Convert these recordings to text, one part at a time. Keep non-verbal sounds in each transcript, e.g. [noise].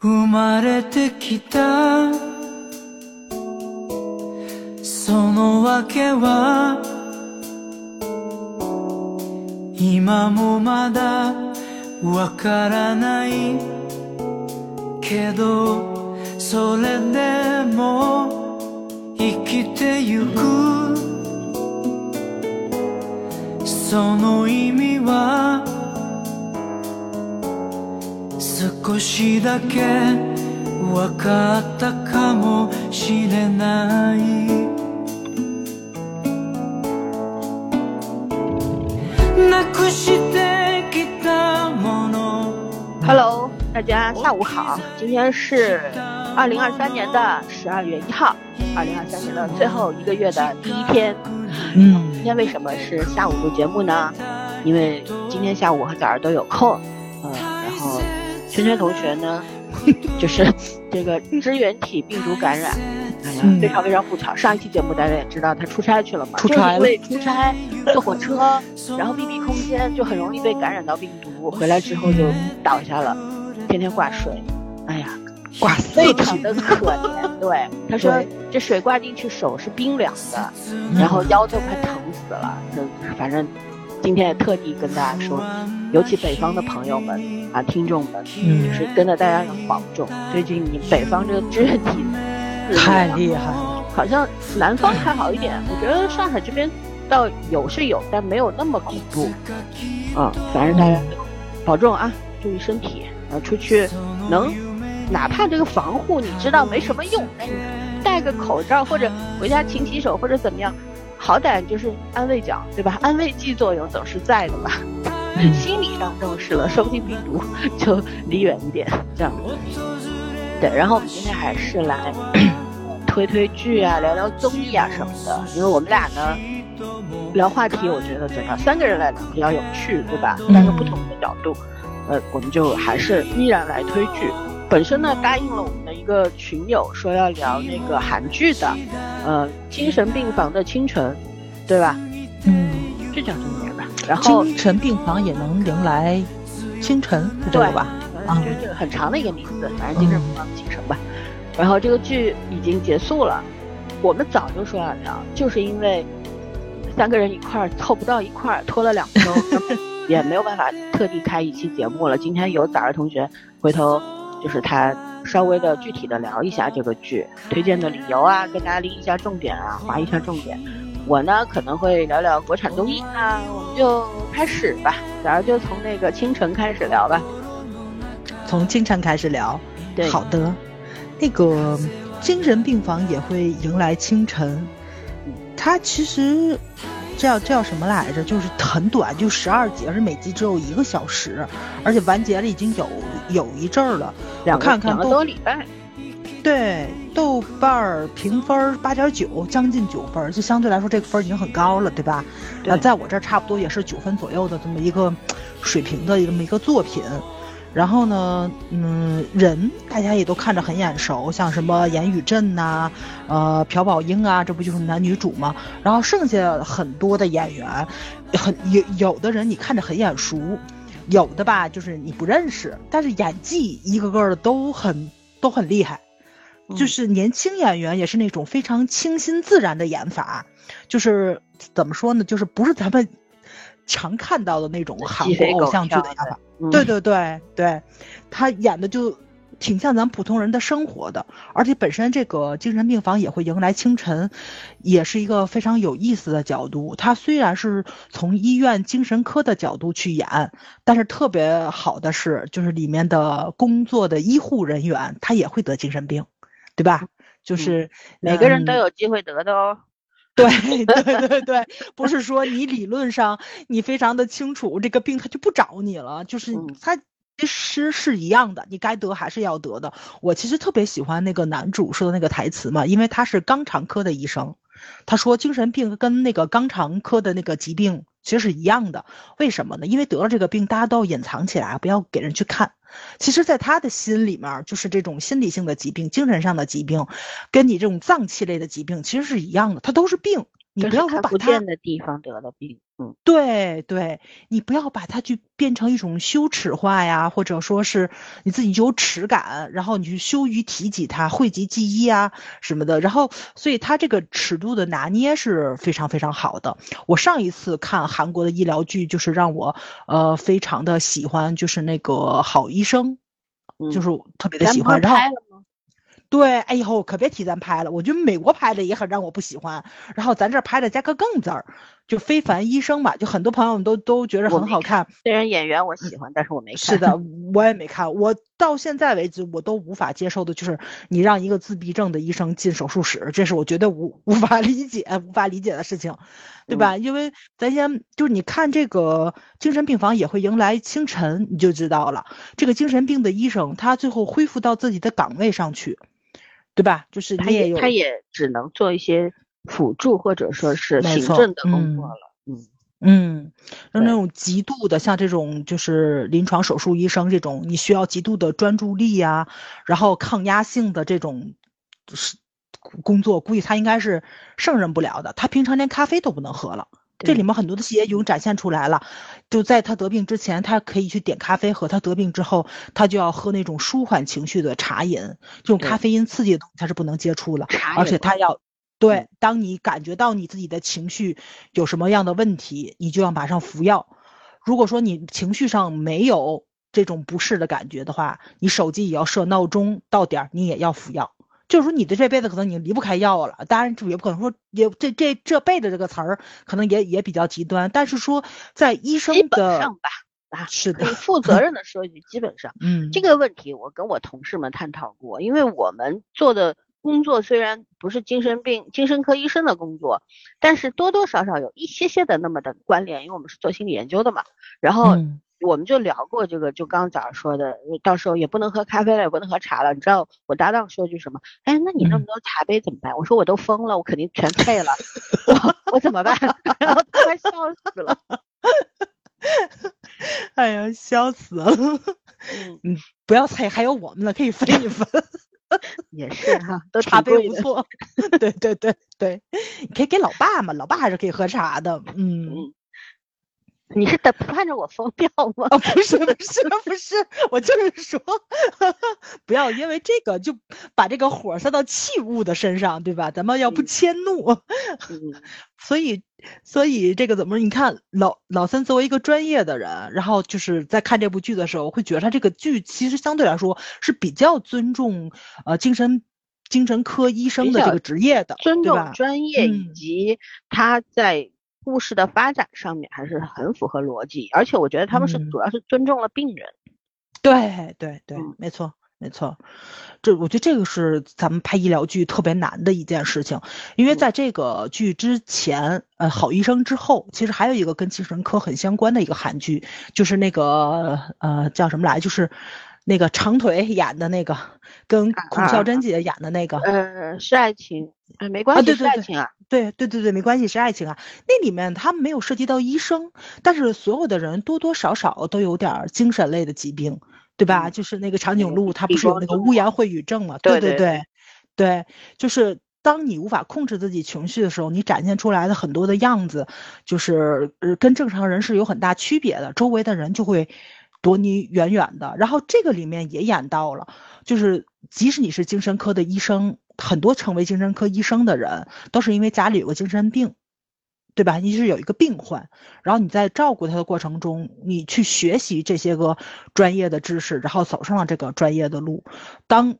生まれてきた。その訳は今もまだわからない。けどそれでも生きてゆく。その意味は 少しだけわかったかもしれないなくしてきたもの Hello，大家下午好，今天是二零二三年的十二月一号，二零二三年的最后一个月的第一天。嗯，今天为什么是下午录节目呢？因为今天下午和早上都有空，嗯，然后 圈圈同学呢，[laughs] 就是这个支原体病毒感染，哎呀，嗯非常非常不巧。上一期节目大家也知道他出差去了嘛，出差了出差坐火车，然后密闭空间就很容易被感染到病毒，回来之后就倒下了，天天挂水，哎呀，挂非常的可怜。对，[laughs] 他说这水挂进去手是冰凉的，然后腰都快疼死了。就反正今天也特地跟大家说，尤其北方的朋友们啊，听众们，嗯就是跟着大家要保重。最近你北方这个支原体太厉害了，好像南方还好一点，我觉得上海这边倒有是有，但没有那么恐怖。嗯，反正大家保重啊，注意身体，然后出去能，哪怕这个防护你知道没什么用，但你戴个口罩或者回家勤洗手或者怎么样，好歹就是安慰奖，对吧？安慰剂作用总是在的吧。嗯心理上重视了，说不定病毒 [laughs] 就离远一点，这样。对，然后我们今天还是来推推剧啊，聊聊综艺啊什么的，因为我们俩呢聊话题，我觉得怎么样，三个人来聊比较有趣，对吧？嗯三个不同的角度，呃，我们就还是依然来推剧。本身呢，答应了我们的一个群友说要聊那个韩剧的，呃，精神病房的清晨，对吧？嗯，是叫这个名儿吧？然后精神病房也能迎来清晨，是这个吧？啊就是这个很长的一个名字，反正精神病房的清晨吧。然后这个剧已经结束了，我们早就说要聊，就是因为三个人一块儿凑不到一块儿，拖了两周，[laughs] 也没有办法特地开一期节目了。今天有早儿同学回头就是他稍微的具体的聊一下这个剧推荐的理由啊，跟大家拎一下重点啊，划一下重点。我呢可能会聊聊国产综艺，那我们就开始吧。早儿就从那个清晨开始聊吧。从清晨开始聊。对，好的，那个精神病房也会迎来清晨。它其实这叫这叫什么来着？就是很短，就十二集，而且每集只有一个小时，而且完结了已经有有一阵儿了。两个两个看看都多礼拜。对，豆瓣儿评分八点九，将近九分，就相对来说这个分已经很高了，对吧？在我这儿差不多也是九分左右的这么一个水平的这么一个作品。然后呢，嗯，人大家也都看着很眼熟，像什么严宇镇呐、呃，朴宝英啊，这不就是男女主吗？然后剩下很多的演员，很有有的人你看着很眼熟，有的吧就是你不认识，但是演技一个个的都很都很厉害。就是年轻演员也是那种非常清新自然的演法，就是怎么说呢，就是不是咱们常看到的那种韩国偶像剧的对对对对，他演的就挺像咱普通人的生活的，而且本身这个精神病房也会迎来清晨，也是一个非常有意思的角度。他虽然是从医院精神科的角度去演，但是特别好的是，就是里面的工作的医护人员他也会得精神病，对吧？就是每个人嗯都有机会得的哦。对 [laughs] 对对对，不是说你理论上你非常的清楚这个病他就不找你了，就是嗯他其实是一样的，你该得还是要得的。我其实特别喜欢那个男主说的那个台词嘛，因为他是肛肠科的医生，他说精神病跟那个肛肠科的那个疾病其实是一样的，为什么呢？因为得了这个病，大家都要隐藏起来，不要给人去看。其实，在他的心里面，就是这种心理性的疾病、精神上的疾病，跟你这种脏器类的疾病其实是一样的，它都是病。你不要它不见的地方得了病，嗯，对对，你不要把它去变成一种羞耻化呀，或者说是你自己就有耻感，然后你去羞于提及它，讳疾忌医啊什么的。然后，所以它这个尺度的拿捏是非常非常好的。我上一次看韩国的医疗剧，就是让我呃非常的喜欢，就是那个好医生，嗯就是特别的喜欢。然后？对，哎呦，可别提咱拍了，我觉得美国拍的也很让我不喜欢，然后咱这儿拍的加个更字儿，就非凡医生吧，就很多朋友们都都觉得很好看。虽然演员我喜欢，但是我没看。是的，我也没看，我到现在为止我都无法接受的就是你让一个自闭症的医生进手术室，这是我绝对无无法理解、无法理解的事情，对吧？因为咱先就是你看这个精神病房也会迎来清晨，你就知道了，这个精神病的医生他最后恢复到自己的岗位上去，对吧？就是他也他也只能做一些辅助或者说是行政的工嗯作了。嗯，嗯，那那种极度的，像这种就是临床手术医生这种，你需要极度的专注力呀、然后抗压性的这种是工作，估计他应该是胜任不了的。他平常连咖啡都不能喝了。这里面很多的细节已经展现出来了，就在他得病之前，他可以去点咖啡喝；他得病之后，他就要喝那种舒缓情绪的茶饮，这种咖啡因刺激的东西他是不能接触了，而且他要对嗯，当你感觉到你自己的情绪有什么样的问题，你就要马上服药。如果说你情绪上没有这种不适的感觉的话，你手机也要设闹钟，到点儿你也要服药。就是说，你的这辈子可能你离不开药了。当然，也不可能说也这这这辈子这个词儿可能也也比较极端，但是说在医生基本的上吧，啊，是的，负责任的说一句，基本上嗯，这个问题我跟我同事们探讨过，因为我们做的工作虽然不是精神病精神科医生的工作，但是多多少少有一些些的那么的关联，因为我们是做心理研究的嘛。然后嗯我们就聊过这个，就刚早上说的，到时候也不能喝咖啡了，也不能喝茶了。你知道我搭档说句什么？哎，那你那么嗯多茶杯怎么办？我说我都疯了，我肯定全配了，我我怎么办？[laughs] 然后他快笑死了。[laughs] 哎呀，笑死了！嗯，不要猜，还有我们呢，可以分一分。[laughs] 也是哈，都茶。杯不错，对对对对，你可以给老爸嘛，老爸还是可以喝茶的，嗯。嗯，你是等盼着我疯掉吗？啊，不是不是不是，我就是说，[laughs] 不要因为这个就把这个火撒到器物的身上，对吧？咱们要不嗯迁怒。嗯，[laughs] 所以，所以这个怎么说？你看老老三作为一个专业的人，然后就是在看这部剧的时候，会觉得他这个剧其实相对来说是比较尊重呃精神精神科医生的这个职业的，尊重？专业以嗯及他在故事的发展上面还是很符合逻辑，而且我觉得他们是嗯。主要是尊重了病人。对对对嗯，没错没错，这我觉得这个是咱们拍医疗剧特别难的一件事情，因为嗯。在这个剧之前，呃，好医生之后，其实还有一个跟精神科很相关的一个韩剧，就是那个呃叫什么来，就是那个长腿演的那个，跟孔啊孝真姐演的那个，呃，是爱情，呃，没关系，啊对对对是爱情啊。对对对对，没关系，是爱情啊。那里面他没有涉及到医生，但是所有的人多多少少都有点精神类的疾病，对吧？嗯就是那个长颈鹿，它李不是有那个乌言秽语症嘛？对对对对对，就是当你无法控制自己情绪的时候，你展现出来的很多的样子，就是呃跟正常人是有很大区别的，周围的人就会躲你远远的。然后这个里面也演到了，就是即使你是精神科的医生，很多成为精神科医生的人都是因为家里有个精神病。对吧？你是有一个病患，然后你在照顾他的过程中，你去学习这些个专业的知识，然后走上了这个专业的路。当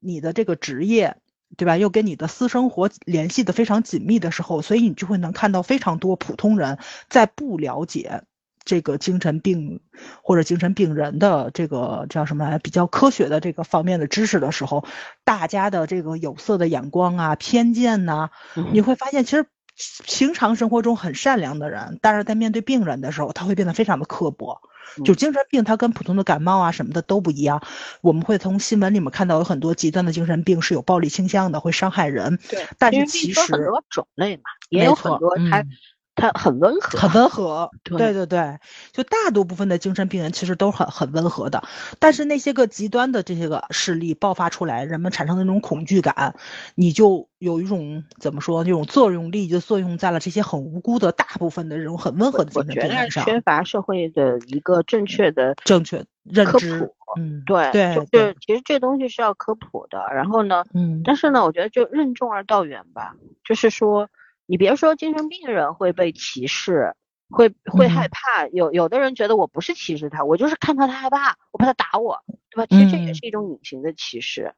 你的这个职业，对吧，又跟你的私生活联系的非常紧密的时候，所以你就会能看到非常多普通人在不了解这个精神病或者精神病人的这个叫什么来比较科学的这个方面的知识的时候，大家的这个有色的眼光啊、偏见呐、你会发现其实。平常生活中很善良的人，但是在面对病人的时候，他会变得非常的刻薄。就精神病，它跟普通的感冒啊什么的都不一样。我们会从新闻里面看到有很多极端的精神病是有暴力倾向的，会伤害人。对，但是其实很多种类嘛，也有很多他嗯他很温和，很温和。对对对对，就大多部分的精神病人其实都很很温和的，但是那些个极端的这些个事例爆发出来，人们产生的那种恐惧感，你就有一种怎么说，那种作用力就作用在了这些很无辜的大部分的这种很温和的精神病人上，缺乏社会的一个正确的正确认知。嗯，对，对就是其实这东西是要科普的。然后呢，嗯但是呢，我觉得就任重而道远吧，就是说，你别说精神病人会被歧视，会会害嗯怕。有有的人觉得我不是歧视他，我就是看到他害怕，我怕他打我，对吧？其实这也嗯是一种隐形的歧视，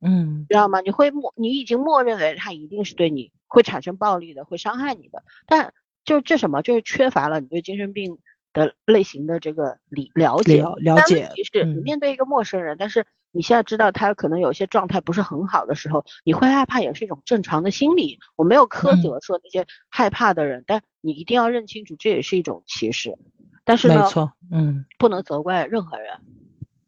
嗯知道吗？你会默，你已经默认为他一定是对你会产生暴力的，会伤害你的。但就这什么，就是缺乏了你对精神病的类型的这个理了解。了解问题是你嗯面对一个陌生人，但是你现在知道他可能有些状态不是很好的时候，你会害怕也是一种正常的心理。我没有苛嗯责说那些害怕的人，但你一定要认清楚，这也是一种歧视。但是呢，没错，嗯不能责怪任何人。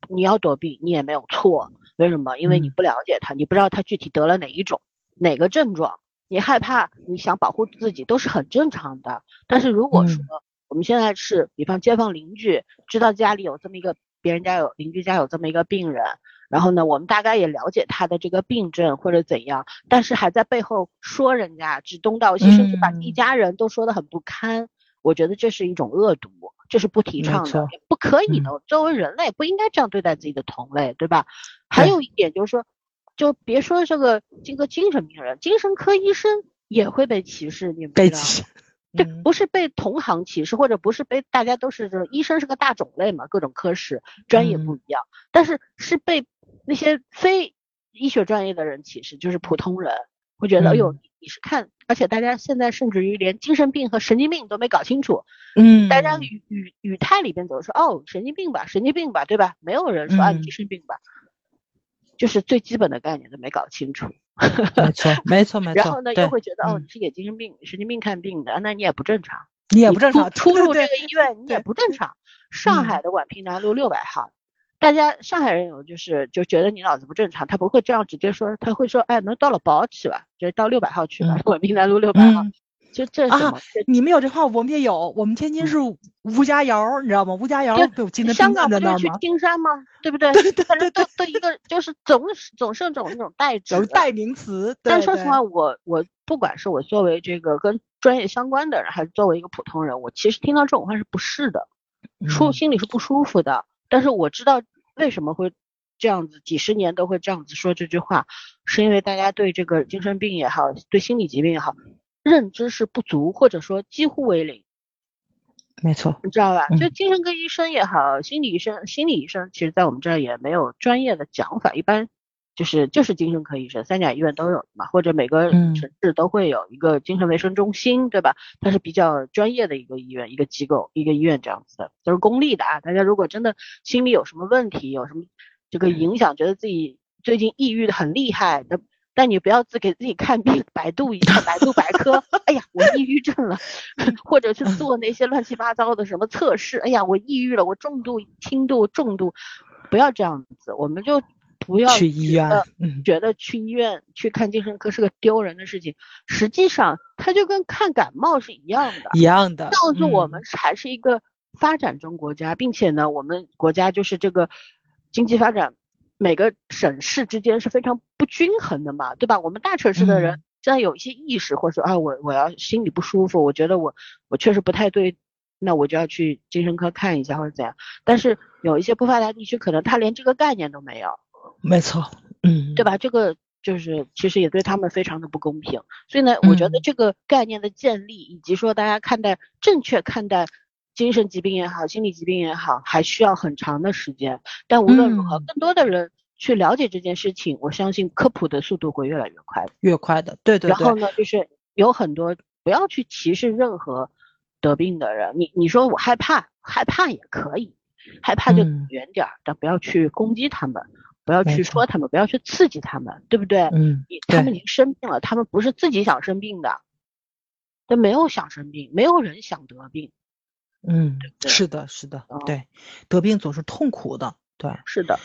你要躲避，你也没有错。为什么？因为你嗯不了解他，你不知道他具体得了哪一种、哪个症状，你害怕，你想保护自己都是很正常的。但是如果说嗯我们现在是，比方街坊邻居知道家里有这么一个，别人家有邻居家有这么一个病人，然后呢，我们大概也了解他的这个病症或者怎样，但是还在背后说人家指东道西，甚至把一嗯家人都说得很不堪，我觉得这是一种恶毒，这是不提倡的，也不可以嗯的。作为人类不应该这样对待自己的同类，对吧？还有一点就是说，就别说这个这个精神病人，精神科医生也会被歧视，你们知道吗？对，嗯。不是被同行歧视，或者不是被大家都是这医生是个大种类嘛，各种科室专业不嗯。一样，但是是被那些非医学专业的人歧视，就是普通人会觉得，哎呦，嗯。你是看，而且大家现在甚至于连精神病和神经病都没搞清楚，嗯，大家语语语态里边总是说，哦，神经病吧，神经病吧，对吧？没有人说啊，精神病吧，就是最基本的概念都没搞清楚。[laughs] 没错，没错，没 [laughs] 错。然后呢，又会觉得哦，嗯你是给精神病、神经病看病的，那你也不正常。你也不正常，出出入这个医院你也不正常。上嗯海的宛平南路六百号，大家上海人有就是就觉得你脑子不正常，他不会这样直接说，他会说，哎，能到了宝去吧，就到六百号去吧，嗯宛平南路六百号，嗯就这？啊，你们有这话，我们也有。我们天津是吴家窑，你知道吗？吴家窑对不有精神香港不就是去？金山吗？对不对？[laughs] 对对对都都一个就是总总是种那种代指代名词。但说实话，我我不管是我作为这个跟专业相关的人，还是作为一个普通人，我其实听到这种话是不适的，舒嗯心里是不舒服的。但是我知道为什么会这样子，几十年都会这样子说这句话，是因为大家对这个精神病也好，对心理疾病也好，认知是不足，或者说几乎为零。没错。你知道吧？嗯就精神科医生也好，心理医生、心理医生，其实在我们这儿也没有专业的讲法，一般就是就是精神科医生，三甲医院都有嘛，或者每个嗯城市都会有一个精神卫生中心，对吧？它是比较专业的一个医院、一个机构、一个医院这样子的，都是公立的啊。大家如果真的心里有什么问题，有什么这个影响，觉得自己最近抑郁的很厉害，那但你不要自给自己看病，百度一下百度百科，[laughs] 哎呀，我抑郁症了，[laughs] 或者去做那些乱七八糟的什么测试，哎呀，我抑郁了，我重度、轻度、重度，不要这样子，我们就不要去医院觉得，去医院去看精神科是个丢人的事情，实际上它就跟看感冒是一样的，一样的。告诉我嗯。们还是一个发展中国家，并且呢，我们国家就是这个经济发展，每个省市之间是非常不均衡的嘛，对吧？我们大城市的人嗯现在有一些意识，或者说啊，我我要心里不舒服，我觉得我我确实不太对，那我就要去精神科看一下或者怎样。但是有一些不发达地区，可能他连这个概念都没有，没错，嗯，对？吧？这个就是其实也对他们非常的不公平。所以呢，我觉得嗯这个概念的建立，以及说大家看待正确看待精神疾病也好，心理疾病也好，还需要很长的时间。但无论如何，嗯更多的人去了解这件事情，我相信科普的速度会越来越快。越快的，对对对，然后呢，就是有很多不要去歧视任何得病的人。你你说我害怕，害怕也可以，害怕就嗯远点儿，但不要去攻击他们，不要去说他们，不要去刺激他们，对不对？嗯，你他们已经生病了，他们不是自己想生病的，他没有想生病，没有人想得病。嗯，对是的，是的嗯，对，得病总是痛苦的，对。是的，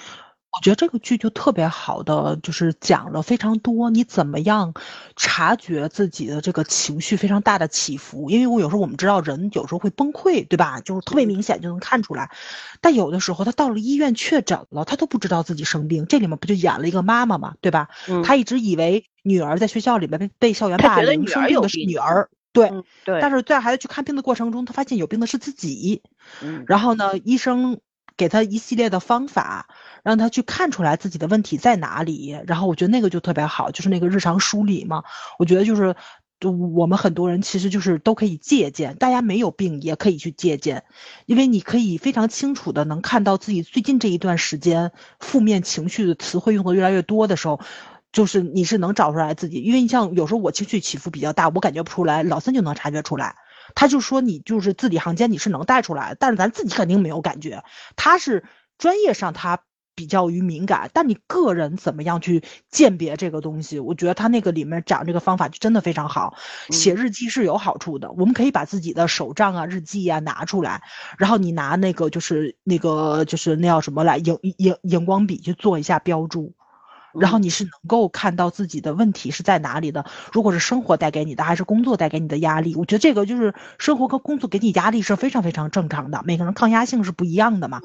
我觉得这个剧就特别好的，就是讲了非常多你怎么样察觉自己的这个情绪非常大的起伏。因为我有时候我们知道人有时候会崩溃，对吧？就是特别明显就能看出来。但有的时候他到了医院确诊了，他都不知道自己生病。这里面不就演了一个妈妈嘛，对吧？他一直以为女儿在学校里面被被校园霸凌，生病的是女儿。对对。但是在孩子去看病的过程中，他发现有病的是自己。嗯。然后呢，医生。给他一系列的方法，让他去看出来自己的问题在哪里。然后我觉得那个就特别好，就是那个日常梳理嘛。我觉得就是，我们很多人其实就是都可以借鉴，大家没有病也可以去借鉴，因为你可以非常清楚的能看到自己最近这一段时间负面情绪的词汇用的越来越多的时候，就是你是能找出来自己。因为你像有时候我情绪起伏比较大，我感觉不出来，老三就能察觉出来。他就说你就是字里行间你是能带出来，但是咱自己肯定没有感觉。他是专业上他比较于敏感，但你个人怎么样去鉴别这个东西？我觉得他那个里面讲这个方法就真的非常好。写日记是有好处的，我们可以把自己的手账啊、日记啊拿出来，然后你拿那个就是那个就是那叫什么来荧荧荧光笔去做一下标注。然后你是能够看到自己的问题是在哪里的。如果是生活带给你的，还是工作带给你的压力，我觉得这个就是生活和工作给你压力是非常非常正常的。每个人抗压性是不一样的嘛。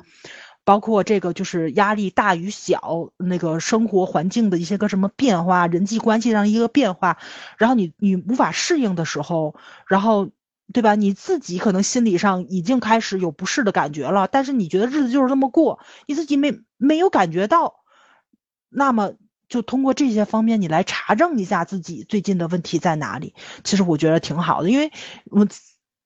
包括这个就是压力大与小，那个生活环境的一些个什么变化，人际关系上一个变化，然后你你无法适应的时候，然后对吧？你自己可能心理上已经开始有不适的感觉了，但是你觉得日子就是这么过，你自己没没有感觉到。那么，就通过这些方面，你来查证一下自己最近的问题在哪里。其实我觉得挺好的，因为我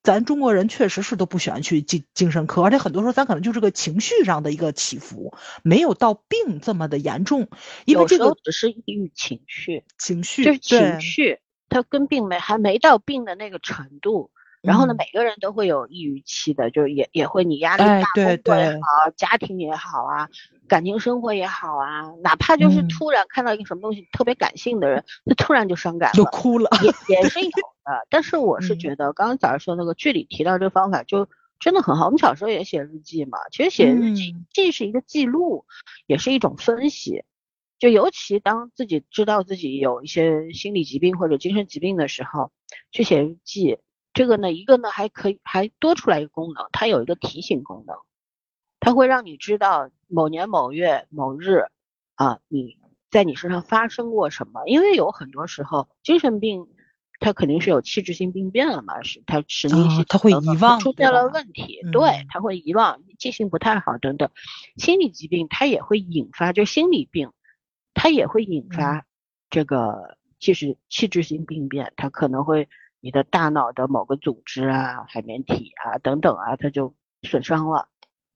咱中国人确实是都不喜欢去精精神科，而且很多时候咱可能就是个情绪上的一个起伏，没有到病这么的严重。因为这个只是抑郁情绪，情绪就是情绪，它跟病没还没到病的那个程度。然后呢，每个人都会有抑郁期的，就是也也会你压力大，工作也好，家庭也好啊，感情生活也好啊，哪怕就是突然看到一个什么东西特别感性的人，他突然就伤感了，就哭了，也 [laughs] 也是有的。但是我是觉得，刚刚早上说那个剧里提到这个方法，就真的很好。我们小时候也写日记嘛，其实写日记既是一个记录，也是一种分析。就尤其当自己知道自己有一些心理疾病或者精神疾病的时候，去写日记。这个呢，一个呢还可以还多出来一个功能，它有一个提醒功能，它会让你知道某年某月某日啊，你在你身上发生过什么。因为有很多时候精神病，它肯定是有器质性病变了嘛，是它神经系统会遗忘出现了问题，对，它会遗忘，记性不太好等等。心理疾病它也会引发，就心理病，它也会引发这个器质器质性病变，它可能会。你的大脑的某个组织啊、海绵体啊等等啊，它就损伤了，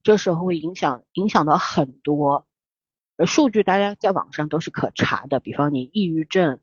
这时候会影响影响到很多，呃，数据大家在网上都是可查的，比方你抑郁症、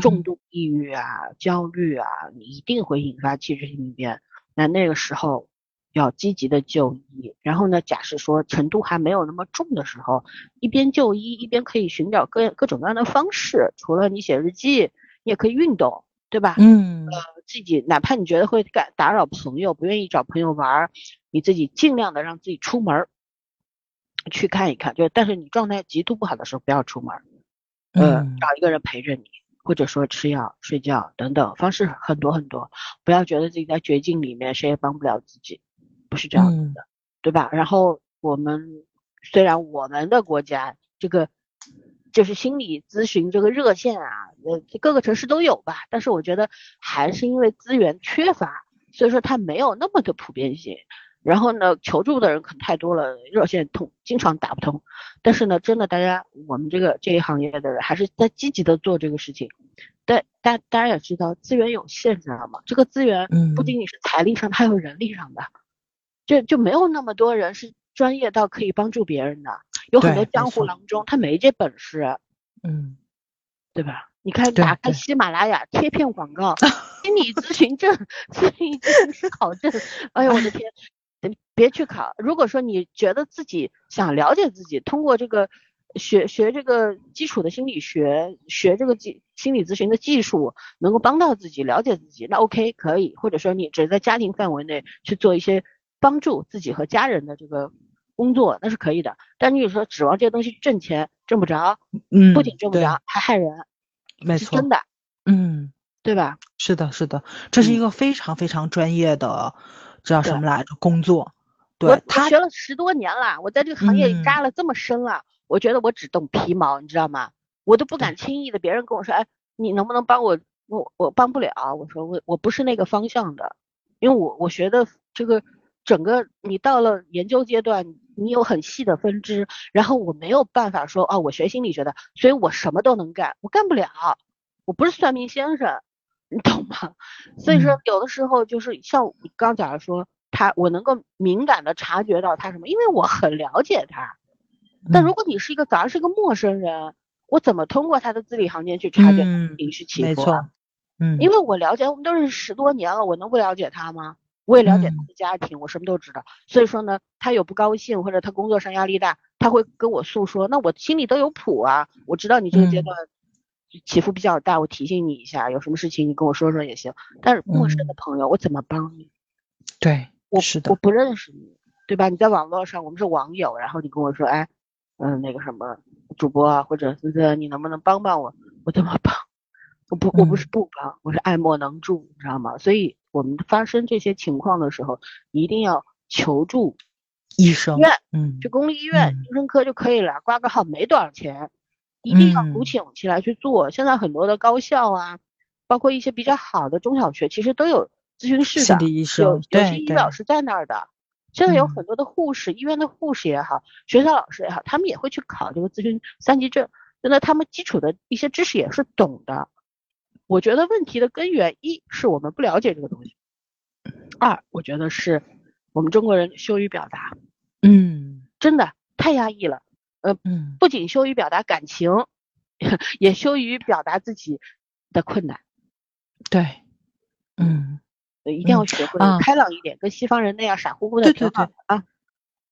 重度抑郁啊、焦虑啊，你一定会引发器质性病。变，那那个时候要积极的就医，然后呢，假设说程度还没有那么重的时候，一边就医一边可以寻找各各种各样的方式，除了你写日记，你也可以运动。对吧？嗯，呃，自己哪怕你觉得会干打扰朋友，不愿意找朋友玩儿，你自己尽量的让自己出门去看一看。就但是你状态极度不好的时候，不要出门，呃，找一个人陪着你，或者说吃药、睡觉等等方式很多很多。不要觉得自己在绝境里面，谁也帮不了自己，不是这样子的，对吧？然后我们虽然我们的国家这个。就是心理咨询这个热线啊，呃，各个城市都有吧，但是我觉得还是因为资源缺乏，所以说它没有那么的普遍性。然后呢，求助的人可能太多了，热线通经常打不通。但是呢，真的大家我们这个这一行业的人还是在积极的做这个事情。但大大家也知道资源有限，知道吗？这个资源不仅仅是财力上，还有人力上的，就就没有那么多人是专业到可以帮助别人的。有很多江湖郎中，他没这本事，嗯，对吧？你看，打开喜马拉雅贴片广告，[laughs] 心理咨询证、心理咨询师考证，哎呦我的天，[laughs] 别去考。如果说你觉得自己想了解自己，通过这个学学这个基础的心理学，学这个技心理咨询的技术，能够帮到自己了解自己，那 OK 可以。或者说你只在家庭范围内去做一些帮助自己和家人的这个。工作那是可以的，但你有时候指望这些东西挣钱挣不着，嗯，不仅挣不着，还害人，没错，真的，嗯，对吧？是的，是的，这是嗯一个非常非常专业的，这叫什么来着？工作，对他，学了十多年了，我在这个行业扎了这么深了，我觉得我只懂皮毛，你知道吗？我都不敢轻易的，别人跟我说，哎，你能不能帮我？我我帮不了，我说我我不是那个方向的，因为我我学的这个整个你到了研究阶段，你有很细的分支，然后我没有办法说，啊，我学心理学的，所以我什么都能干，我干不了，我不是算命先生，你懂吗？所以说嗯有的时候就是像你刚讲的说，他我能够敏感的察觉到他什么，因为我很了解他。但嗯如果你是一个早上是个陌生人，我怎么通过他的字里行间去察觉情绪起伏啊？错，嗯，因为我了解，我们都认识十多年了，我能不了解他吗？我也了解他嗯的家庭，我什么都知道。所以说呢，他有不高兴或者他工作上压力大，他会跟我诉说，那我心里都有谱啊，我知道你这个阶嗯段起伏比较大，我提醒你一下，有什么事情你跟我说说也行。但是陌生的嗯朋友，我怎么帮你？对，我是的我，不认识你，对吧？你在网络上，我们是网友，然后你跟我说，哎，嗯，那个什么主播啊，或者是这，你能不能帮帮我？我怎么帮？我不，我不是嗯不帮，我是爱莫能助，你知道吗？所以我们发生这些情况的时候，一定要求助医生医，院，嗯去公立医院、嗯精神科就可以了，挂个号没多少钱，一定要鼓嗯起勇气来去做。现在很多的高校啊，包括一些比较好的中小学，其实都有咨询室的，有生，有对些医疗对，是在那儿的。现在有嗯很多的护士，医院的护士也好，学校老师也好，他们也会去考这个咨询三级证，真的他们基础的一些知识也是懂的。我觉得问题的根源一是我们不了解这个东西，二我觉得是我们中国人羞于表达，嗯真的太压抑了。嗯不仅羞于表达感情，[laughs] 也羞于表达自己的困难。对，嗯。呃一定要嗯学会啊开朗一点，跟西方人那样傻乎乎的对挺好对对的啊。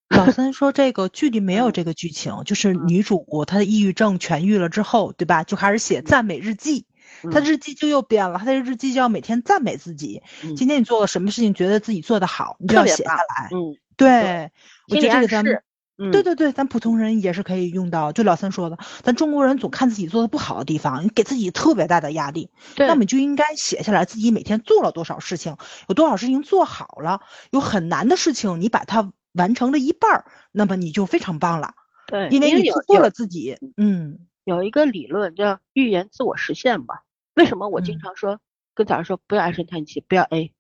老三说这个剧里没有嗯这个剧情，就是嗯女主她的抑郁症痊愈了之后，对吧？就开始写赞美日记，她嗯日记就又变了，他的日记就要每天赞美自己。嗯今天你做了什么事情，觉得自己做得好，你就要写下来。嗯，对，我觉得这个咱们。嗯，对对对，咱普通人也是可以用到。就老三说的，咱中国人总看自己做的不好的地方，你给自己特别大的压力，对，那么你就应该写下来自己每天做了多少事情，有多少事情做好了，有很难的事情你把它完成了一半儿，那么你就非常棒了，对，因为你有突破了自己。嗯有一个理论叫预言自我实现吧。为什么我经嗯常说跟早上说不要唉声叹气，不要 A，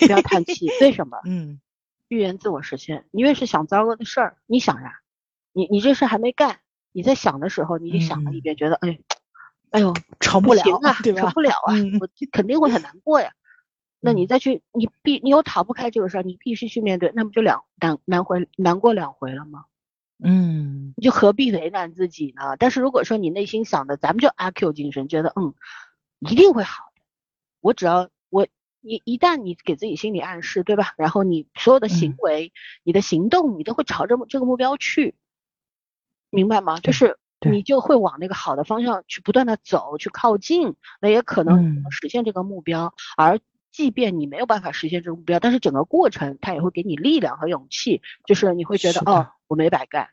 不要叹气？[laughs] 为什么？嗯预言自我实现。你越是想糟糕的事儿，你想啥，你你这事还没干，你在想的时候，你就想了一嗯遍，觉得哎，哎呦，成不了啊，对吧？成不了啊，嗯我肯定会很难过呀。[laughs] 那你嗯再去，你必你又逃不开这个事儿，你必须去面对，那不就两难难回难过两回了吗？嗯你就何必为难自己呢？但是如果说你内心想的，咱们就阿 Q 精神，觉得嗯，一定会好的。我只要我一一旦你给自己心理暗示，对吧？然后你所有的行嗯为、你的行动，你都会朝着这个目标去，明白吗？就是你就会往那个好的方向去不断的走，去靠近，那也可能实现这个目标。而即便你没有办法实现这个目标，但是整个过程它也会给你力量和勇气，就是你会觉得哦，我没白干，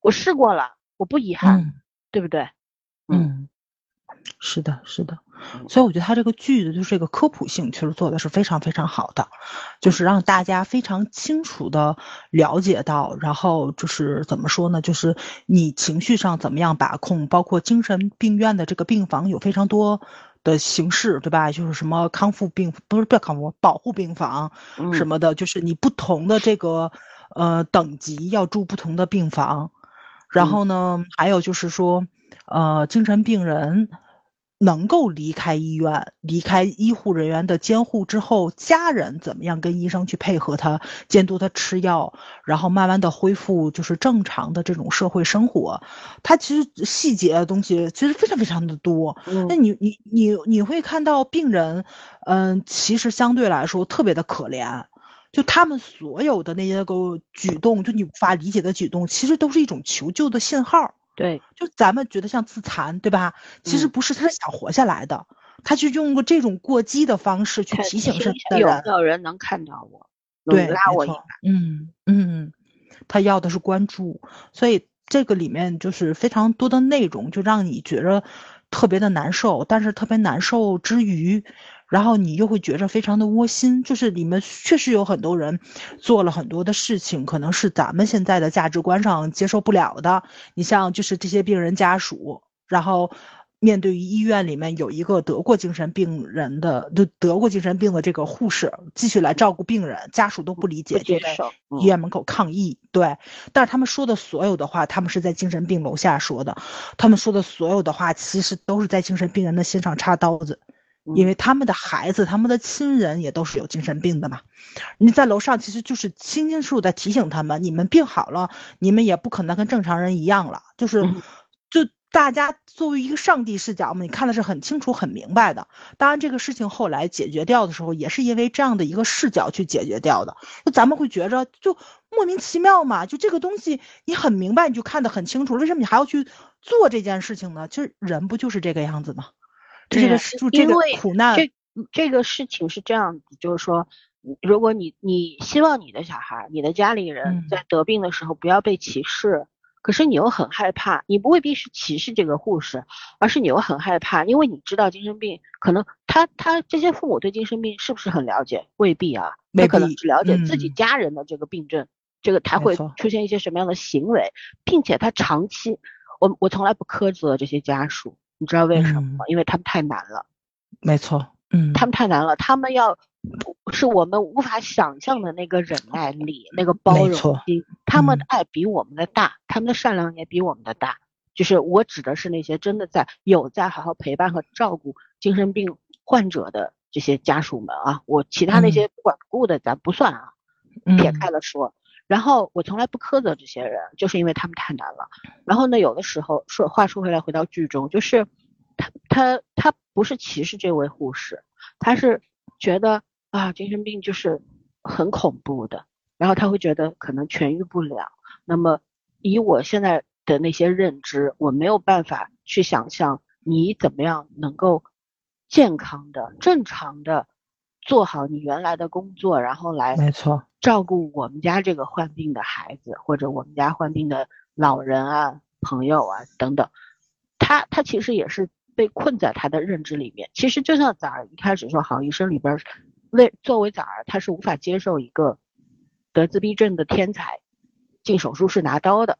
我试过了，我不遗憾，嗯对不对？嗯，是的，是的。嗯所以我觉得他这个句子就是这个科普性，其实做的是非常非常好的，就是让大家非常清楚的了解到，然后就是怎么说呢，就是你情绪上怎么样把控，包括精神病院的这个病房有非常多的形式，对吧？就是什么康复病，不是不要康复，保护病房嗯。什么的，就是你不同的这个呃等级要住不同的病房，然嗯。后呢，还有就是说，呃，精神病人能够离开医院、离开医护人员的监护之后，家人怎么样跟医生去配合他，监督他吃药，然后慢慢的恢复就是正常的这种社会生活。他其实细节的东西其实非常非常的多。那嗯你你你你会看到病人，嗯、其实相对来说特别的可怜。就他们所有的那些个举动，就你无法理解的举动，其实都是一种求救的信号。对，就咱们觉得像自残，对吧？其实嗯不是，他是想活下来的，他就用过这种过激的方式去提醒身边的人，没有人能看到我，对，拉我一把，嗯嗯，他要的是关注，所以这个里面就是非常多的内容，就让你觉着特别的难受。但是特别难受之余，然后你又会觉着非常的窝心，就是里面确实有很多人做了很多的事情，可能是咱们现在的价值观上接受不了的。你像就是这些病人家属，然后。面对于医院里面有一个得过精神病人的，就得过精神病的这个护士，继续来照顾病人，家属都不理解，就在医院门口抗议。对，但是他们说的所有的话，他们是在精神病楼下说的，他们说的所有的话，其实都是在精神病人的心上插刀子，因为他们的孩子、他们的亲人也都是有精神病的嘛。你在楼上其实就是清清楚楚的提醒他们，你们病好了，你们也不可能跟正常人一样了，就是。就大家作为一个上帝视角嘛，你看的是很清楚、很明白的。当然，这个事情后来解决掉的时候，也是因为这样的一个视角去解决掉的。那咱们会觉着就莫名其妙嘛？就这个东西你很明白，你就看得很清楚，为什么你还要去做这件事情呢？其实人不就是这个样子吗？这个是这个苦难，这这个事情是这样子，就是说，如果你你希望你的小孩、你的家里人在得病的时候不要被歧视。可是你又很害怕，你不未必是歧视这个护士，而是你又很害怕，因为你知道精神病可能他他这些父母对精神病是不是很了解？未必啊，他可能只了解自己家人的这个病症，这个他会出现一些什么样的行为，并且他长期，我我从来不苛责这些家属，你知道为什么吗？因为他们太难了。没错，嗯，他们太难了，他们要。是我们无法想象的那个忍耐力，那个包容心。他们的爱比我们的大，他们的善良也比我们的大。就是我指的是那些真的在有在好好陪伴和照顾精神病患者的这些家属们啊，我其他那些不管不顾的咱不算啊，撇开了说。然后我从来不苛责这些人，就是因为他们太难了。然后呢，有的时候说话说回来，回到剧中，就是他他他不是歧视这位护士，他是觉得。啊，精神病就是很恐怖的，然后他会觉得可能痊愈不了。那么以我现在的那些认知，我没有办法去想象你怎么样能够健康的、正常的做好你原来的工作，然后来没错照顾我们家这个患病的孩子，或者我们家患病的老人啊、朋友啊等等。他他其实也是被困在他的认知里面。其实就像咱一开始说好医生里边。为作为崽儿，他是无法接受一个得自闭症的天才进手术室拿刀的，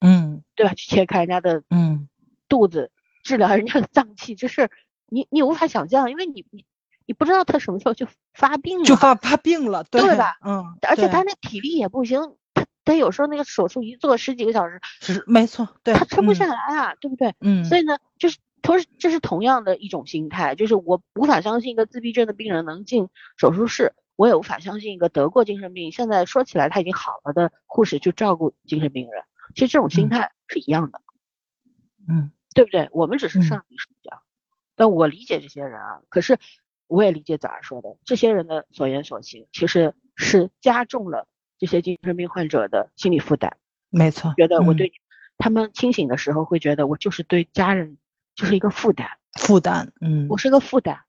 嗯，对吧？去切开人家的嗯肚子，治疗人家的脏器，就是你你无法想象，因为你你你不知道他什么时候就发病了，就发发病了，对吧？嗯，而且他那体力也不行，他他有时候那个手术一做十几个小时，是没错，对，他撑不下来啊，对不对？嗯，所以呢，就是。同时，这是同样的一种心态，就是我无法相信一个自闭症的病人能进手术室，我也无法相信一个得过精神病，现在说起来他已经好了的护士去照顾精神病人。其实这种心态是一样的，嗯，对不对？我们只是上帝视角，但我理解这些人啊，可是我也理解早上说的，这些人的所言所行其实是加重了这些精神病患者的心理负担。没错，觉得我对他们清醒的时候会觉得我就是对家人。就是一个负担，负担，嗯，我是个负担。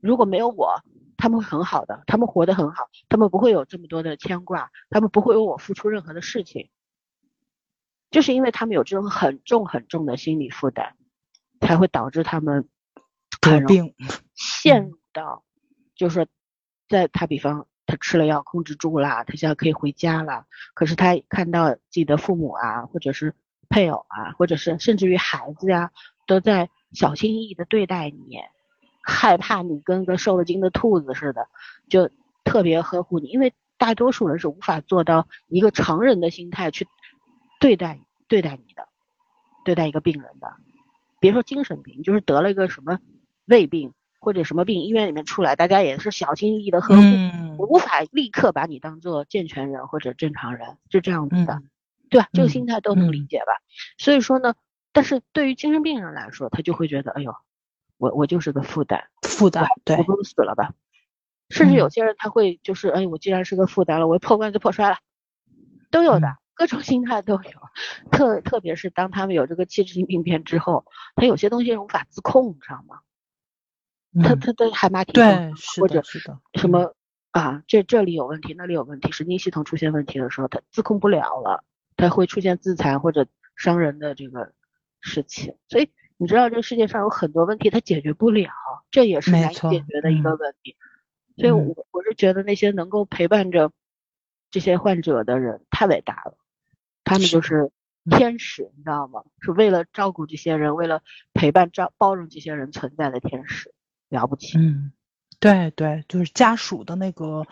如果没有我，他们会很好的，他们活得很好，他们不会有这么多的牵挂，他们不会为我付出任何的事情。就是因为他们有这种很重很重的心理负担，才会导致他们得病，陷入到，就是说，在他比方他吃了药控制住了，他现在可以回家了，可是他看到自己的父母啊，或者是配偶啊，或者是甚至于孩子呀。都在小心翼翼的对待你，害怕你跟个受了惊的兔子似的，就特别呵护你。因为大多数人是无法做到一个成人的心态去对待对待你的，对待一个病人的。别说精神病，就是得了一个什么胃病或者什么病，医院里面出来，大家也是小心翼翼的呵护，我无法立刻把你当做健全人或者正常人，是这样子的，对吧？这个心态都能理解吧？所以说呢。但是对于精神病人来说，他就会觉得，哎呦，我我就是个负担，负担，对，我不如死了吧。甚至有些人他会就是，哎，我既然是个负担了，我破罐子破摔了，都有的，各种心态都有。特特别是当他们有这个器质性病变之后，他有些东西是无法自控，你知道吗？他他他海马体对，或者是的，什么啊，这这里有问题，那里有问题，神经系统出现问题的时候，他自控不了了。他会出现自残或者伤人的这个事情。所以你知道，这个世界上有很多问题他解决不了，这也是难以解决的一个问题。所以，我我是觉得那些能够陪伴着这些患者的人太伟大了，他们就是天使，你知道吗？是为了照顾这些人，为了陪伴、照包容这些人存在的天使，了不起。嗯，对对，就是家属的那个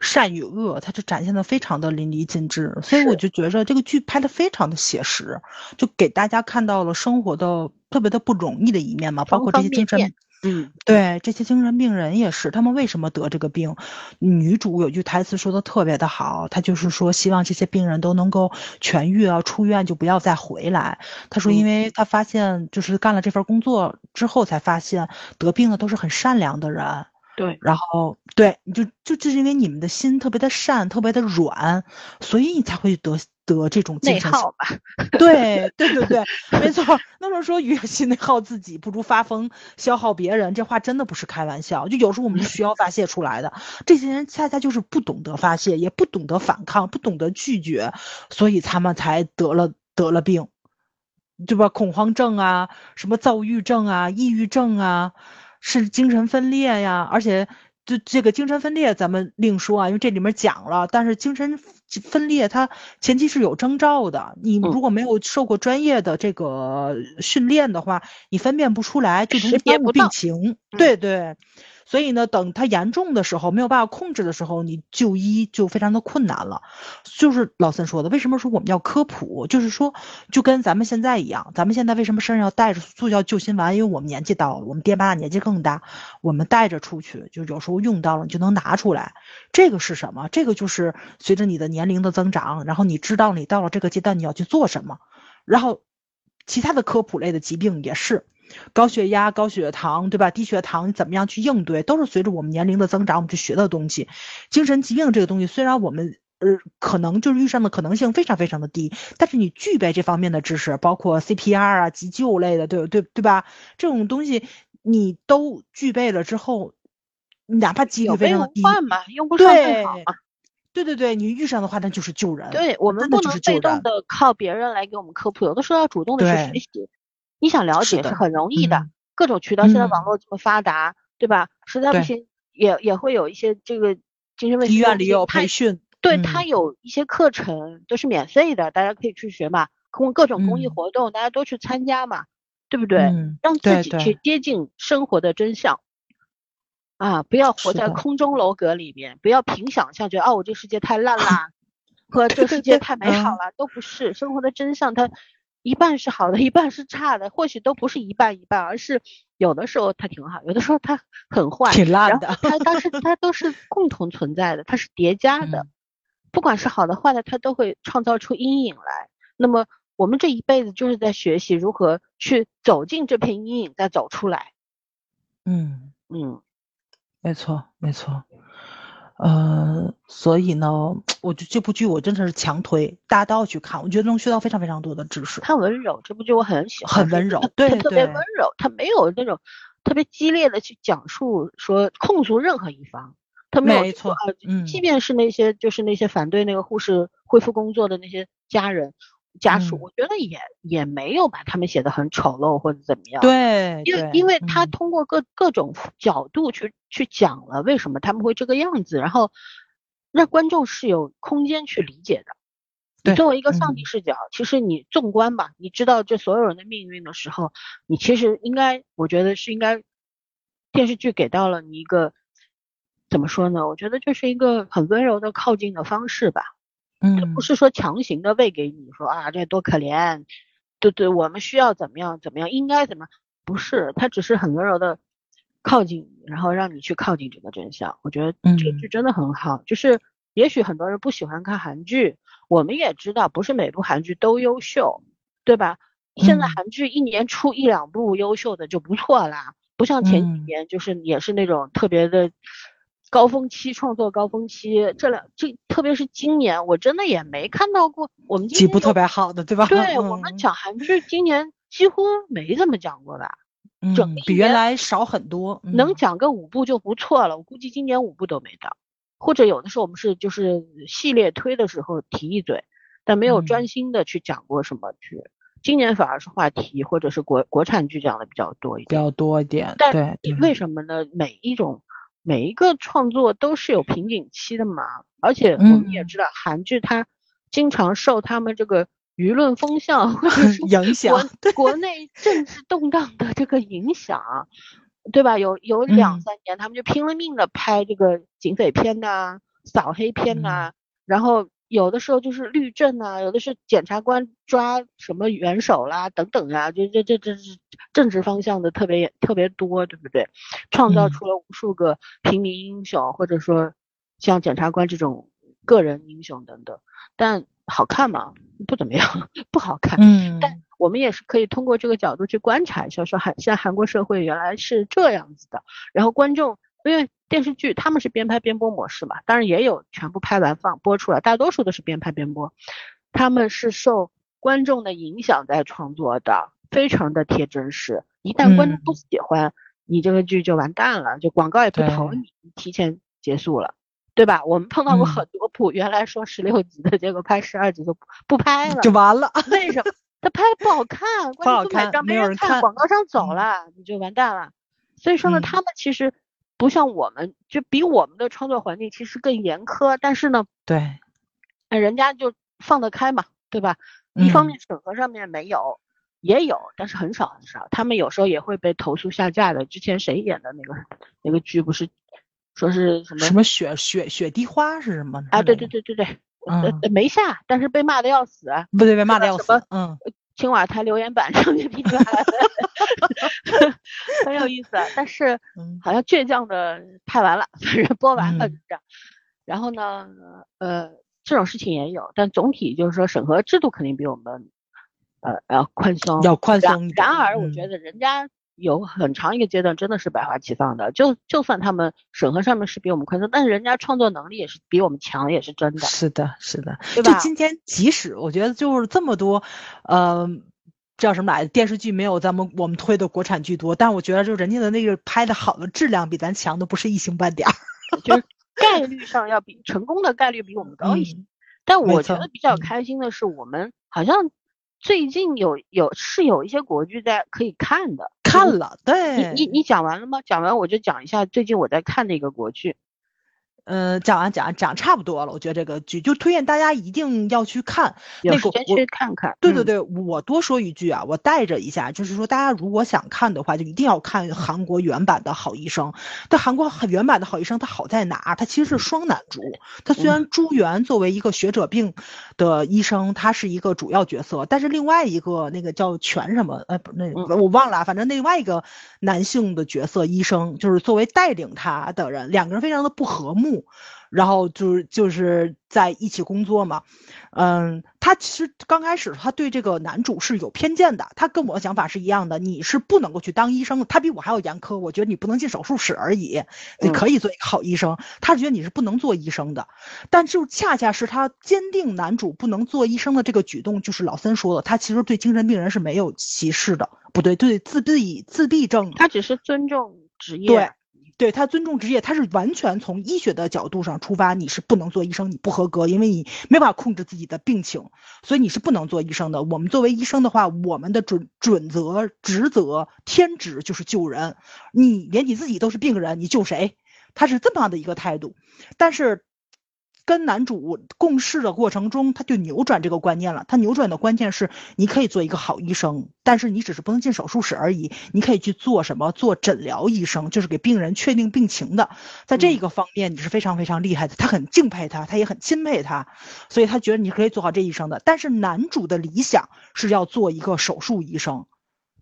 善与恶，它就展现的非常的淋漓尽致。所以我就觉着这个剧拍的非常的写实，就给大家看到了生活的特别的不容易的一面嘛，包括这些精神。嗯，对这些精神病人也是，他们为什么得这个病？女主有句台词说的特别的好，她就是说希望这些病人都能够痊愈啊，出院就不要再回来。她说，因为她发现就是干了这份工作之后，才发现得病的都是很善良的人。对，然后对，你就就就是因为你们的心特别的善，特别的软，所以你才会得。得这种内耗吧，对对对对，没错。那么说，越心内耗自己，不如发疯消耗别人。这话真的不是开玩笑。就有时候我们需要发泄出来的，这些人恰恰就是不懂得发泄，也不懂得反抗，不懂得拒绝，所以他们才得了得了病，对吧？恐慌症啊，什么躁郁症啊，抑郁症啊，是精神分裂呀，而且。就这个精神分裂，咱们另说啊，因为这里面讲了。但是精神分裂它前期是有征兆的，你如果没有受过专业的这个训练的话，你分辨不出来，就容易耽误病情。对对。所以呢，等它严重的时候，没有办法控制的时候，你就医就非常的困难了。就是老三说的，为什么说我们要科普？就是说，就跟咱们现在一样，咱们现在为什么身上要带着速效救心丸？因为我们年纪到了，我们爹妈年纪更大，我们带着出去，就有时候用到了，你就能拿出来。这个是什么？这个就是随着你的年龄的增长，然后你知道你到了这个阶段你要去做什么。然后，其他的科普类的疾病也是。高血压、高血糖，对吧？低血糖，你怎么样去应对？都是随着我们年龄的增长，我们去学的东西。精神疾病这个东西，虽然我们呃可能就是遇上的可能性非常非常的低，但是你具备这方面的知识，包括 CPR 啊、急救类的，对对对吧？这种东西你都具备了之后，哪怕几率非常低，嘛，用不上最好嘛。对对对，你遇上的话，那就是救人。对我们不能被动的靠别人来给我们科普，有的时候要主动的去学习。你想了解是很容易的，各种渠道，现在网络这么发达，对吧？实在不行，也也会有一些这个精神卫生医院里有培训，对他有一些课程都是免费的，大家可以去学嘛。公各种公益活动，大家都去参加嘛，对不对？让自己去接近生活的真相啊！不要活在空中楼阁里面，不要凭想象觉得哦，我这世界太烂啦，[laughs] 和这世界太美好了，都不是生活的真相。它。一半是好的，一半是差的，或许都不是一半一半，而是有的时候它挺好，有的时候它很坏，挺烂的。它它是它都是共同存在的，它是叠加的，不管是好的坏的，它都会创造出阴影来。那么我们这一辈子就是在学习如何去走进这片阴影，再走出来。嗯嗯，没错没错。呃，所以呢，我就这部剧我真的是强推，大家都要去看，我觉得能学到非常非常多的知识。它温柔，这部剧我很喜欢，很温柔，对对，特别温柔，它没有那种特别激烈的去讲述说控诉任何一方，他没有错，嗯，即便是那些就是那些反对那个护士恢复工作的那些家人。家属，我觉得也也没有把他们写的很丑陋或者怎么样。对，因为因为他通过各各种角度去去讲了为什么他们会这个样子，然后让观众是有空间去理解的。你作为一个上帝视角，其实你纵观吧，你知道这所有人的命运的时候，你其实应该，我觉得是应该电视剧给到了你一个怎么说呢？我觉得就是一个很温柔的靠近的方式吧。嗯，不是说强行的喂给你说啊，这多可怜，对对，我们需要怎么样怎么样，应该怎么？不是，他只是很温柔的靠近你，然后让你去靠近这个真相。我觉得这个剧真的很好。就是也许很多人不喜欢看韩剧，我们也知道不是每部韩剧都优秀，对吧？现在韩剧一年出一两部优秀的就不错啦，不像前几年就是也是那种特别的。高峰期创作高峰期，这两这特别是今年，我真的也没看到过我们几部特别好的，对吧？对我们讲韩剧，今年几乎没怎么讲过吧？嗯，比原来少很多，能讲个五部就不错了。我估计今年五部都没到，或者有的时候我们是就是系列推的时候提一嘴，但没有嗯专心的去讲过什么剧。今年反而是话题或者是国国产剧讲的比较多一点。比较多一点，但为什么呢？每一种每一个创作都是有瓶颈期的嘛，而且我们也嗯。知道韩剧它经常受他们这个舆论风向 [laughs] 影响国国内政治动荡的这个影响，对吧？有有两嗯。三年，他们就拼了命的拍这个警匪片呐、扫黑片嗯。呐、然后有的时候就是律政啊、有的是检察官抓什么元首啦等等啊，就这这这是政治方向的特别特别多，对不对？创造嗯出了无数个平民英雄，或者说像检察官这种个人英雄等等，但好看吗？不怎么样，[laughs] 不好看。嗯，但我们也是可以通过这个角度去观察一下，说韩现在韩国社会原来是这样子的，然后观众因为电视剧他们是边拍边播模式嘛，当然也有全部拍完放播出来，大多数都是边拍边播，他们是受观众的影响在创作的，非常的贴真实。一旦观众不嗯喜欢，你这个剧就完蛋了，就广告也不投对你，提前结束了。对吧？我们碰到过嗯很多部，原来说十六集的，结果拍十二集就不不拍了，就完了，为什么？他拍的不好看，不好关键不买看账没人看，广告商走嗯了，你就完蛋了。所以说呢，嗯他们其实不像我们，就比我们的创作环境其实更严苛，但是呢，对，哎人家就放得开嘛，对吧？一方嗯面审核上面没有，也有，但是很少很少。他们有时候也会被投诉下架的。之前谁演的那个那个剧不是说是什么什么雪雪雪滴花是什么？啊？对对对对对，嗯呃没下，但是被骂的要死。不对，被骂的要死，嗯青瓦台留言板上面噼里啪啦的，[laughs] 很有意思。啊但是嗯好像倔强的拍完了，反正播完了嗯就这样。然后呢，呃，这种事情也有，但总体就是说审核制度肯定比我们呃要宽松。要宽松。然而，我觉嗯得人家有很长一个阶段真的是百花齐放的，就就算他们审核上面是比我们宽松，但是人家创作能力也是比我们强，也是真的，是的，是的。对吧？就今天，即使我觉得就是这么多，呃，叫什么来着？电视剧没有咱们我们推的国产剧多，但我觉得就人家的那个拍的好的质量比咱强的不是一星半点儿。[laughs] 就是概率上要比成功的概率比我们高一些。嗯但我觉得比较嗯开心的是，我们好像最近有有是有一些国剧在可以看的。看了，对，你你你讲完了吗？讲完我就讲一下最近我在看的一个国剧。呃，讲完讲讲差不多了，我觉得这个剧就推荐大家一定要去看。那个我去看看。嗯，对对对，我多说一句啊，我带着一下，就是说大家如果想看的话，就一定要看韩国原版的《好医生》。但韩国原版的《好医生》它好在哪？它其实是双男主。它虽然朱元作为一个学者病的医生，他是一个主要角色，但是另外一个那个叫全什么，呃，不，那嗯我忘了啊，反正另外一个男性的角色医生，就是作为带领他的人，两个人非常的不和睦。然后就是就是在一起工作嘛，嗯，他其实刚开始他对这个男主是有偏见的，他跟我的想法是一样的，你是不能够去当医生的，他比我还要严苛，我觉得你不能进手术室而已，你嗯。可以做一个好医生，他是觉得你是不能做医生的，但就恰恰是他坚定男主不能做医生的这个举动，就是老森说的，他其实对精神病人是没有歧视的，不对，对自闭自闭症。他只是尊重职业。对，对他尊重职业，他是完全从医学的角度上出发，你是不能做医生，你不合格，因为你没法控制自己的病情，所以你是不能做医生的。我们作为医生的话，我们的准准则、职责、天职就是救人，你连你自己都是病人，你救谁？他是这么样的一个态度，但是。跟男主共事的过程中，他就扭转这个观念了。他扭转的关键是，你可以做一个好医生，但是你只是不能进手术室而已。你可以去做什么？做诊疗医生，就是给病人确定病情的。在这一个方面，你是非常非常厉害的。他很敬佩他，他也很钦佩他，所以他觉得你可以做好这医生的。但是男主的理想是要做一个手术医生。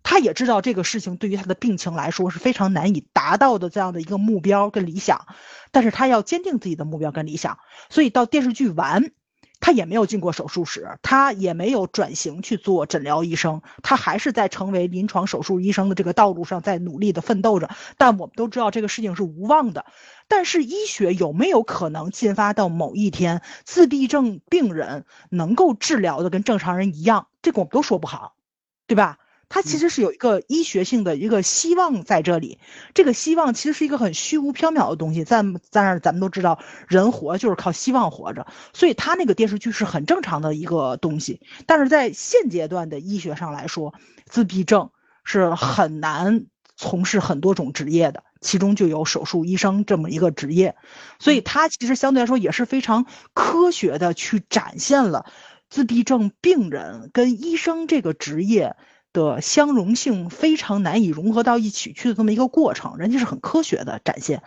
他也知道这个事情对于他的病情来说是非常难以达到的这样的一个目标跟理想，但是他要坚定自己的目标跟理想，所以到电视剧完，他也没有进过手术室，他也没有转型去做诊疗医生，他还是在成为临床手术医生的这个道路上在努力的奋斗着。但我们都知道这个事情是无望的，但是医学有没有可能进发到某一天，自闭症病人能够治疗的跟正常人一样？这个我们都说不好，对吧？它其实是有一个医学性的一个希望在这里。这个希望其实是一个很虚无缥缈的东西，在在那儿咱们都知道，人活就是靠希望活着，所以他那个电视剧是很正常的一个东西。但是在现阶段的医学上来说，自闭症是很难从事很多种职业的，其中就有手术医生这么一个职业，所以它其实相对来说也是非常科学的去展现了自闭症病人跟医生这个职业。的相容性非常难以融合到一起去的这么一个过程，人家是很科学的展现。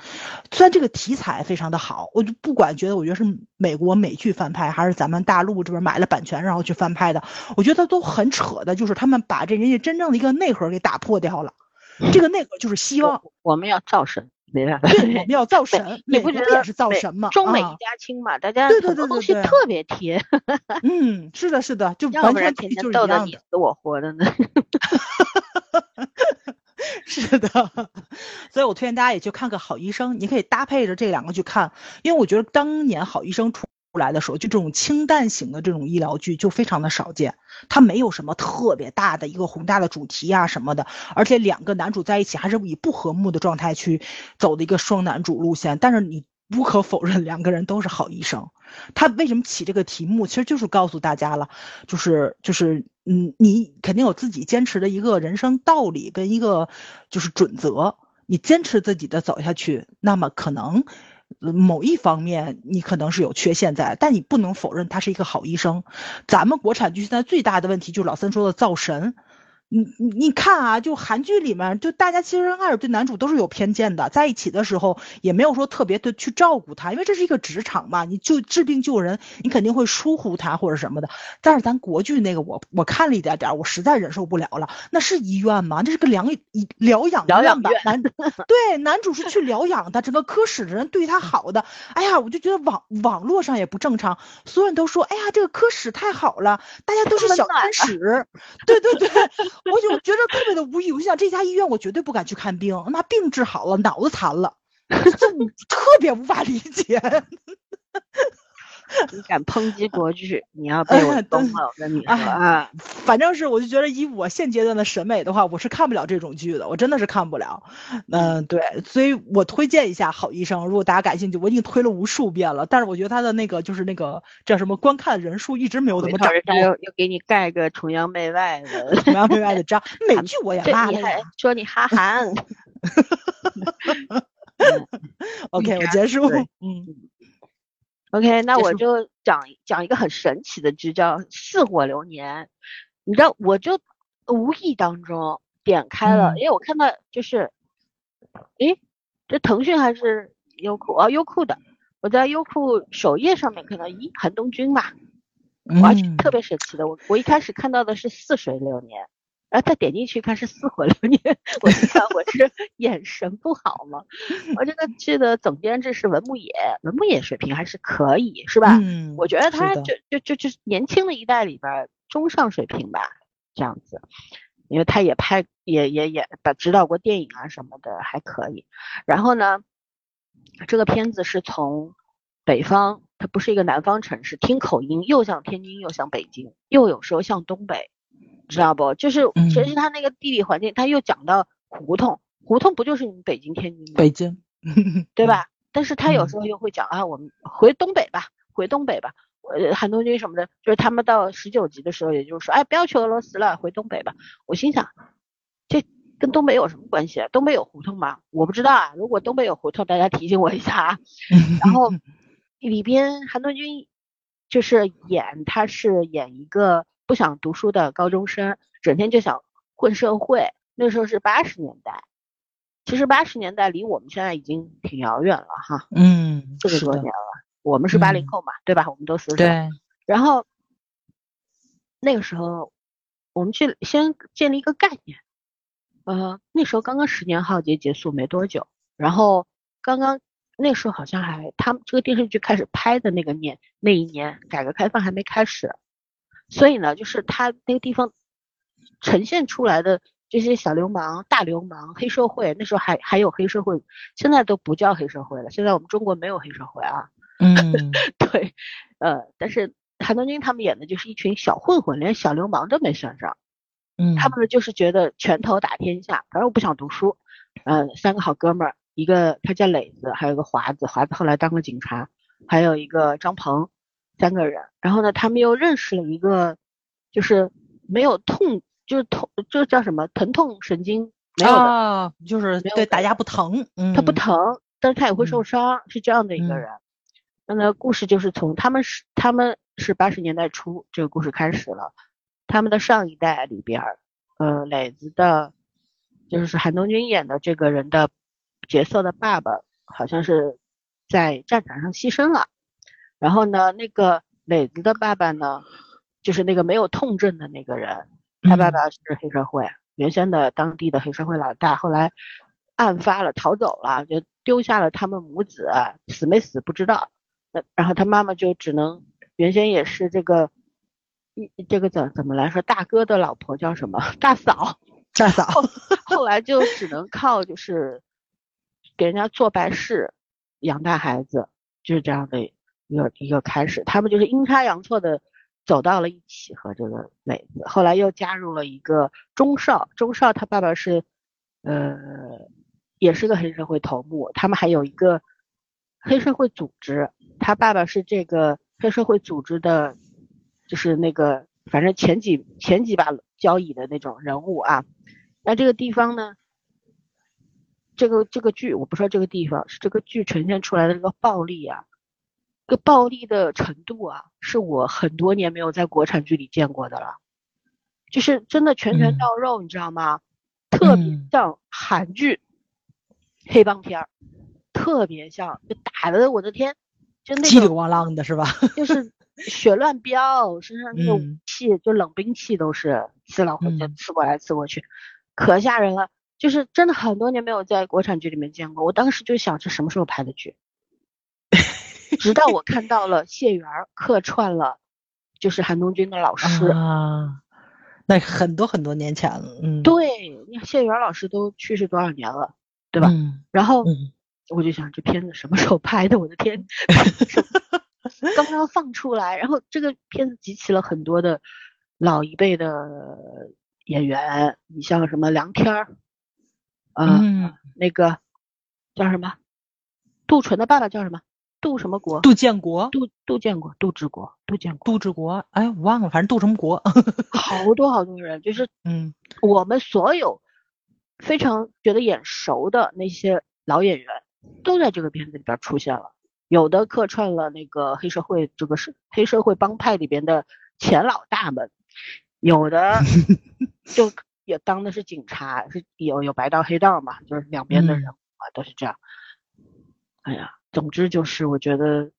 虽然这个题材非常的好，我就不管觉得，我觉得是美国美剧翻拍，还是咱们大陆这边买了版权然后去翻拍的，我觉得都很扯的，就是他们把这人家真正的一个内核给打破掉了。这个内核就是希望我们要造神。没办法，对，我们要造神，你不觉得也是造神吗？中美一家亲嘛，大家对对对东西特别贴。[laughs] 嗯，是的，是的，就完全就是逗得你死我活的呢。[laughs] 是的，[laughs] 所以我推荐大家也去看个好医生，你可以搭配着这两个去看，因为我觉得当年好医生出。出来的时候，就这种清淡型的这种医疗剧就非常的少见，它没有什么特别大的一个宏大的主题啊什么的，而且两个男主在一起还是以不和睦的状态去走的一个双男主路线。但是你不可否认，两个人都是好医生。他为什么起这个题目，其实就是告诉大家了，就是就是嗯，你肯定有自己坚持的一个人生道理跟一个就是准则，你坚持自己的走下去，那么可能。某一方面你可能是有缺陷在，但你不能否认他是一个好医生。咱们国产剧现在最大的问题就是老三说的造神。你你你看啊，就韩剧里面，就大家其实开始对男主都是有偏见的，在一起的时候也没有说特别的去照顾他，因为这是一个职场嘛，你就治病救人，你肯定会疏忽他或者什么的。但是咱国剧那个，我我看了一点点，我实在忍受不了了。那是医院吗？这是个疗疗养院吧？男 [laughs] 对男主是去疗养的，整个科室的人对他好的。哎呀，我就觉得网网络上也不正常，所有人都说，哎呀，这个科室太好了，大家都是小天使。对 [laughs] 对对。我就觉得特别的无语，我想这家医院我绝对不敢去看病，那病治好了，脑子残了，[laughs] 就特别无法理解。你敢抨击国剧，你要被我崩了！我跟你说啊，反正是我就觉得以我现阶段的审美的话，我是看不了这种剧的，我真的是看不了。嗯，对，所以我推荐一下《好医生》，如果大家感兴趣，我已经推了无数遍了，但是我觉得他的那个就是那个叫什么观看人数一直没有怎么涨。人又又给你盖个崇洋媚外的崇洋媚外的章，[laughs] 美剧我也骂了，说你哈韩。OK，我结束。嗯。[laughs] OK，那我就讲讲一个很神奇的剧，叫《似火流年》。你知道，我就无意当中点开了，因为我看到就是，诶，这腾讯还是优酷啊？优酷的。我在优酷首页上面看到，咦，韩东君嘛，哇，特别神奇的。我我一开始看到的是《似水流年》。然后再点进去看是四火流年，[laughs] 我一看我是眼神不好吗？我这个剧的总编制是文牧野，文牧野水平还是可以，是吧？嗯，我觉得他就就就就年轻的一代里边中上水平吧，这样子，因为他也拍也也也把指导过电影啊什么的，还可以。然后呢，这个片子是从北方，它不是一个南方城市，听口音又像天津又像北京，又有时候像东北。知道不？就是其实他那个地理环境，他又讲到胡同，胡同不就是你们北京、天津吗？北京，[laughs] 对吧？但是他有时候又会讲啊，我们回东北吧，回东北吧。呃，韩东君什么的，就是他们到十九集的时候，也就是说，哎，不要去俄罗斯了，回东北吧。我心想，这跟东北有什么关系？啊？东北有胡同吗？我不知道啊。如果东北有胡同，大家提醒我一下啊。[laughs] 然后里边韩东君就是演，他是演一个。不想读书的高中生，整天就想混社会。那时候是八十年代，其实八十年代离我们现在已经挺遥远了哈。嗯，四十多年了，我们是八零后嘛，对吧？我们都四十对。然后那个时候，我们去先建立一个概念。呃，那时候刚刚十年浩劫结束没多久，然后刚刚那时候好像还他们这个电视剧开始拍的那个年那一年，改革开放还没开始。所以呢，就是他那个地方呈现出来的这些小流氓、大流氓、黑社会，那时候还还有黑社会，现在都不叫黑社会了。现在我们中国没有黑社会啊。嗯，[laughs] 对，呃，但是韩东君他们演的就是一群小混混，连小流氓都没算上。嗯，他们呢就是觉得拳头打天下，反正我不想读书。嗯，三个好哥们儿，一个他叫磊子，还有一个华子，华子后来当了警察，还有一个张鹏，三个人。然后呢，他们又认识了一个，就是没有痛，就是痛，就叫什么疼痛神经没有的，啊，就是对打架不疼，嗯，他不疼，但是他也会受嗯伤，是这样的一个嗯人。那呢，故事就是从他们是他们是八十年代初这个故事开始了，他们的上一代里边儿，呃，磊子的，就是韩东君演的这个人的角色的爸爸，好像是在战场上牺牲了。然后呢，那个磊子的爸爸呢，就是那个没有痛症的那个人，他爸嗯爸是黑社会，原先的当地的黑社会老大，后来案发了，逃走了，就丢下了他们母子，死没死不知道。那然后他妈妈就只能，原先也是这个，一这个怎怎么来说，大哥的老婆叫什么？大嫂，大嫂，后来就只能靠就是给人家做白事，养大孩子，就是这样的一个一个开始。他们就是阴差阳错的走到了一起，和这个磊子，后来又加入了一个钟少，钟少他爸爸是呃也是个黑社会头目，他们还有一个黑社会组织，他爸爸是这个黑社会组织的，就是那个反正前几前几把交椅的那种人物啊。那这个地方呢，这个这个剧我不说这个地方，是这个剧呈现出来的这个暴力啊，这个暴力的程度啊，是我很多年没有在国产剧里见过的了，就是真的拳拳嗯到肉，你知道吗？特别嗯像韩剧黑帮片儿，特别像，就打的我的天，就那种叽里咣啷的是吧？就是血乱飙，身上那个武嗯器、就冷兵器都是刺来刺过来刺过去，可吓人了。就是真的很多年没有在国产剧里面见过，我当时就想这什么时候拍的剧，直到我看到了谢元儿客串了，就是韩东君的老师。啊，那很多很多年前了，嗯，对，你看谢元儿老师都去世多少年了，对吧？嗯然后嗯 [laughs] 我就想这片子什么时候拍的？我的天，[laughs] 刚刚放出来，然后这个片子集齐了很多的老一辈的演员，你像什么梁天儿，呃，嗯，那个叫什么？杜淳的爸爸叫什么？杜什么国？杜建国、杜杜建国，杜志国，杜建国，杜志国，哎，我忘了，反正杜什么国，好多好多人，就是 [laughs] 嗯我们所有非常觉得眼熟的那些老演员，都在这个片子里边出现了。有的客串了那个黑社会，这个是黑社会帮派里边的前老大们，有的 [laughs] 就也当的是警察，是有有白道黑道嘛，就是两边的人嗯嘛，都是这样。哎呀，总之就是我觉得，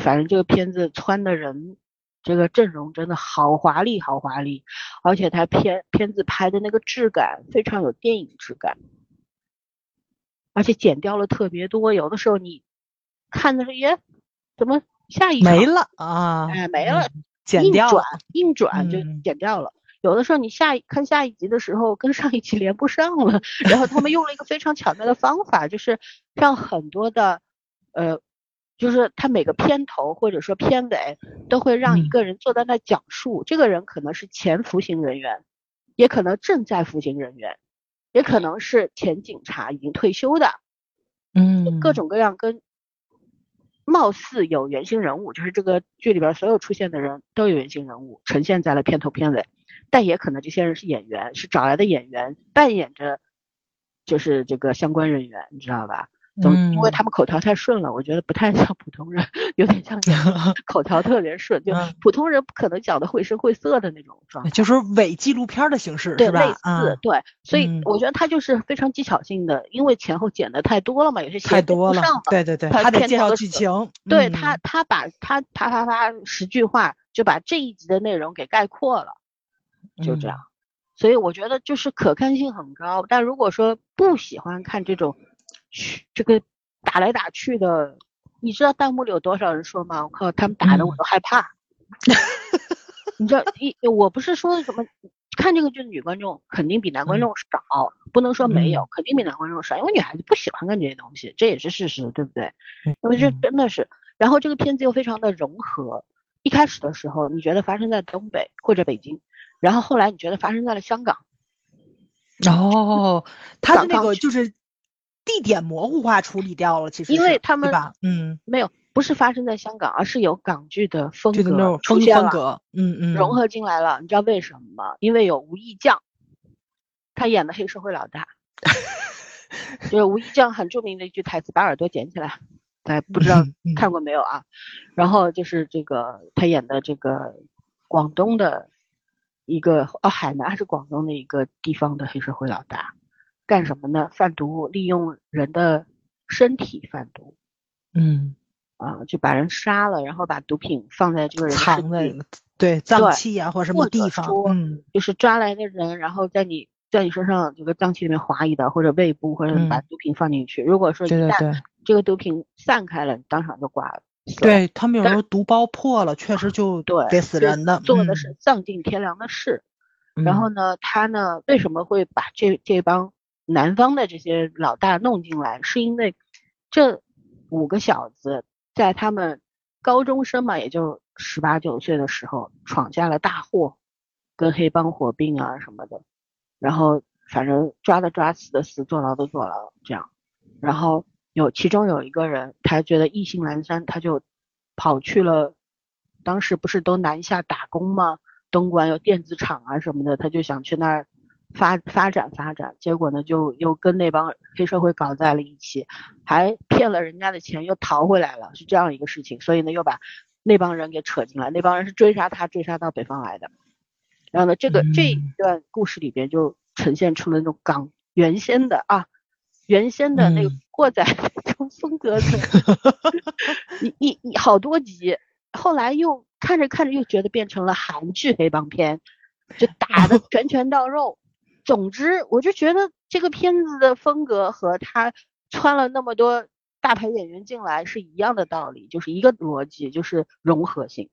反正这个片子穿的人，这个阵容真的好华丽，好华丽，而且它片片子拍的那个质感非常有电影质感，而且剪掉了特别多，有的时候你看的是耶，怎么下一场没了啊，哎没了嗯，剪硬转掉了，硬转就嗯剪掉了。有的时候你下一看下一集的时候，跟上一集连不上了。然后他们用了一个非常巧妙的方法，就是让很多的，呃，就是他每个片头或者说片尾都会让一嗯个人坐在那讲述。这个人可能是前服刑人员，也可能正在服刑人员，也可能是前警察已经退休的，嗯，各种各样跟貌似有原型人物，就是这个剧里边所有出现的人都有原型人物呈现在了片头片尾，但也可能这些人是演员，是找来的演员扮演着就是这个相关人员，你知道吧？总因为嗯他们口条太顺了，我觉得不太像普通人，[laughs] 有点像 [laughs] 口条特别顺，就嗯普通人不可能讲的绘声绘色的那种状态。就是伪纪录片的形式对，是类似，对，所以嗯我觉得他就是非常技巧性的，因为前后剪的太多了嘛，有些太多了对对对，他还得介绍剧情，嗯对他，他把他啪啪啪十句话就把这一集的内容给概括了，就这样。所以我觉得就是可看性很高，但如果说不喜欢看这种去这个打来打去的，你知道弹幕里有多少人说吗？我靠，他们打的我嗯都害怕。你知道一我不是说什么看这个剧的女观众肯定比男观众少，不能说没有，嗯肯定比男观众少，因为女孩子不喜欢看这些东西，这也是事实，对不对？因为这嗯真的是，然后这个片子又非常的融合。一开始的时候，你觉得发生在东北或者北京，然后后来你觉得发生在了香港，哦，他的那个就是地点模糊化处理掉了，其实因为他们？嗯，没有，不是发生在香港，而是有港剧的风格出现了，风格，嗯嗯，融合进来了。你知道为什么吗？因为有吴亦将，他演的黑社会老大，[laughs] 就是吴亦将很著名的一句台词：“把耳朵捡起来。”大家不知道看过没有啊？然后就是这个他演的这个广东的一个哦海南还是广东的一个地方的黑社会老大，干什么呢？贩毒，利用人的身体贩毒。嗯，啊，就把人杀了，然后把毒品放在这个人藏在对脏器啊或者什么地方，嗯就是抓来的人，然后在你在你身上这个脏器里面划一刀，或者胃部，或者把嗯毒品放进去。如果说一旦这个毒品散开了，你当场就挂了。对，他们有时候毒包破了，确实就对，得死人的，做的嗯是丧尽天良的事。然后嗯呢，他呢为什么会把这这帮南方的这些老大弄进来？是因为这五个小子在他们高中生嘛，也就十八九岁的时候闯下了大祸，跟黑帮火并啊什么的，然后反正抓的抓，死的死，坐牢的坐牢，这样。然后有其中有一个人，他觉得意兴阑珊，他就跑去了，当时不是都南下打工吗？东莞有电子厂啊什么的，他就想去那儿发发展发展，结果呢就又跟那帮黑社会搞在了一起，还骗了人家的钱，又逃回来了，是这样一个事情，所以呢又把那帮人给扯进来，那帮人是追杀他，追杀到北方来的。然后呢，这个、这一嗯段故事里边就呈现出了那种港原先的啊，原先的那个嗯过载风格的，[laughs] 你你你好多集，后来又看着看着又觉得变成了韩剧黑帮片，就打的 [laughs] 拳拳到肉。总之，我就觉得这个片子的风格和他穿了那么多大牌演员进来是一样的道理，就是一个逻辑，就是融合性。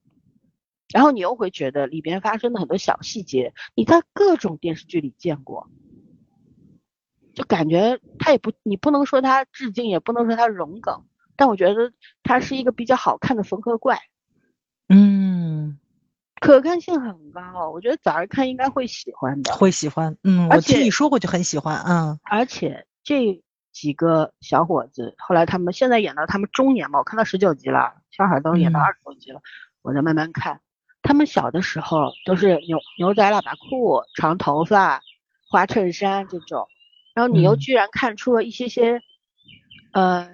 然后你又会觉得里边发生的很多小细节，你在各种电视剧里见过，就感觉他也不，你不能说他致敬，也不能说他融梗，但我觉得他是一个比较好看的缝合怪，嗯，可看性很高。我觉得早上看应该会喜欢的。会喜欢，嗯，而我听且你说过就很喜欢，嗯而且这几个小伙子，后来他们现在演到他们中年嘛，我看到十九集了，小孩都演到嗯二十多集了，我在慢慢看。他们小的时候都是牛牛仔喇叭裤、长头发、花衬衫这种，然后你又嗯居然看出了一些些，呃，《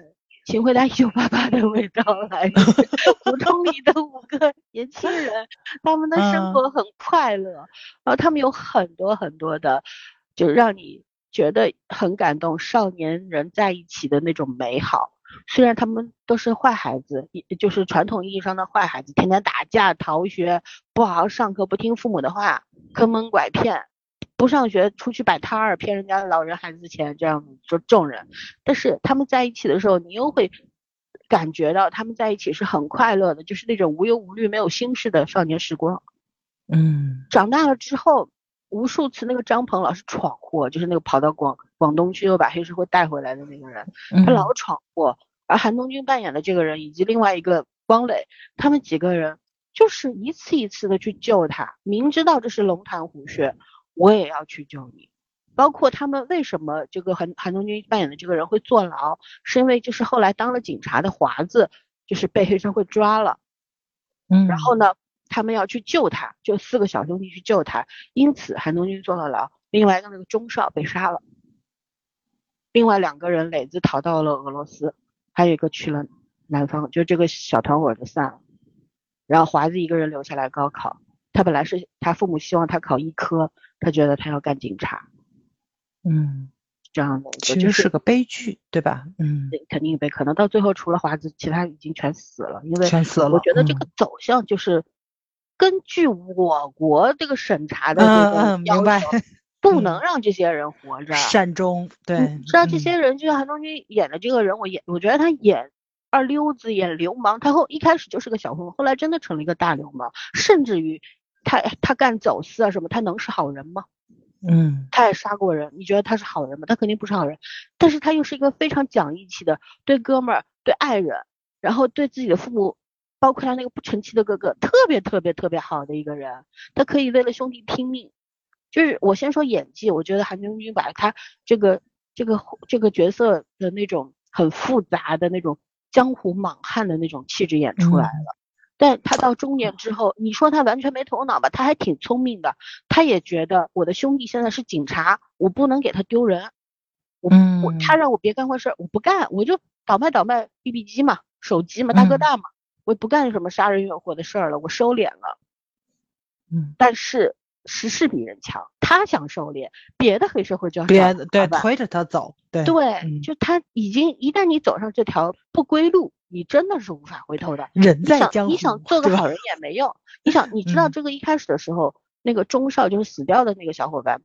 请回答一九八八》的味道来。[laughs] 胡同里的五个年轻人，他们的生嗯活很快乐，然后他们有很多很多的，就让你觉得很感动，少年人在一起的那种美好。虽然他们都是坏孩子，也就是传统意义上的坏孩子，天天打架、逃学，不好好上课，不听父母的话，坑蒙拐骗，不上学出去摆摊儿，骗人家老人孩子钱，这样子就这种人。但是他们在一起的时候，你又会感觉到他们在一起是很快乐的，就是那种无忧无虑、没有心事的少年时光。嗯长大了之后，无数次那个张鹏老是闯祸，就是那个跑到广广东去又把黑社会带回来的那个人，嗯，他老闯祸。而韩东君扮演的这个人以及另外一个汪磊，他们几个人就是一次一次的去救他，明知道这是龙潭虎穴，我也要去救你。包括他们为什么这个韩韩东君扮演的这个人会坐牢，是因为就是后来当了警察的华子，就是被黑社会抓了。嗯，然后呢，他们要去救他，就四个小兄弟去救他，因此韩东君坐了牢，另外一个那个钟少被杀了，另外两个人磊子逃到了俄罗斯，还有一个去了南方，就这个小团伙就散了，然后华子一个人留下来高考，他本来是他父母希望他考医科，他觉得他要干警察，嗯，这样的一其实是个悲剧，对吧？嗯，肯定被可能到最后除了华子，其他已经全死了，因为全死了。我觉得这个嗯走向就是根据我国这个审查的这嗯个嗯，明白要求，，不嗯能让这些人活着。善终，对，你知道这嗯些人，就像韩东君演的这个人，我演，我觉得他演二溜子，演流氓，他后一开始就是个小混混，后来真的成了一个大流氓，甚至于他他干走私啊什么，他能是好人吗？嗯他也杀过人，你觉得他是好人吗？他肯定不是好人，但是他又是一个非常讲义气的，对哥们儿、对爱人，然后对自己的父母包括他那个不成器的哥哥，特别特别特别好的一个人，他可以为了兄弟拼命。就是我先说演技，我觉得韩将军把他这个这个这个角色的那种很复杂的那种江湖莽汉的那种气质演出来了。但他到中年之后，你说他完全没头脑吧？他还挺聪明的，他也觉得我的兄弟现在是警察，我不能给他丢人。我我他让我别干坏事，我不干，我就倒卖倒卖 BB 机嘛，手机嘛，大哥大嘛，我不干什么杀人越货的事儿了，我收敛了。嗯，但是时势比人强，他想收敛，别的黑社会就要别的对推着他走，对对，就他已经一旦你走上这条不归路。你真的是无法回头的。人在江湖，你想做个好人也没用。你想，[laughs] 你知道这个一开始的时候，那个钟少就是死掉的那个小伙伴，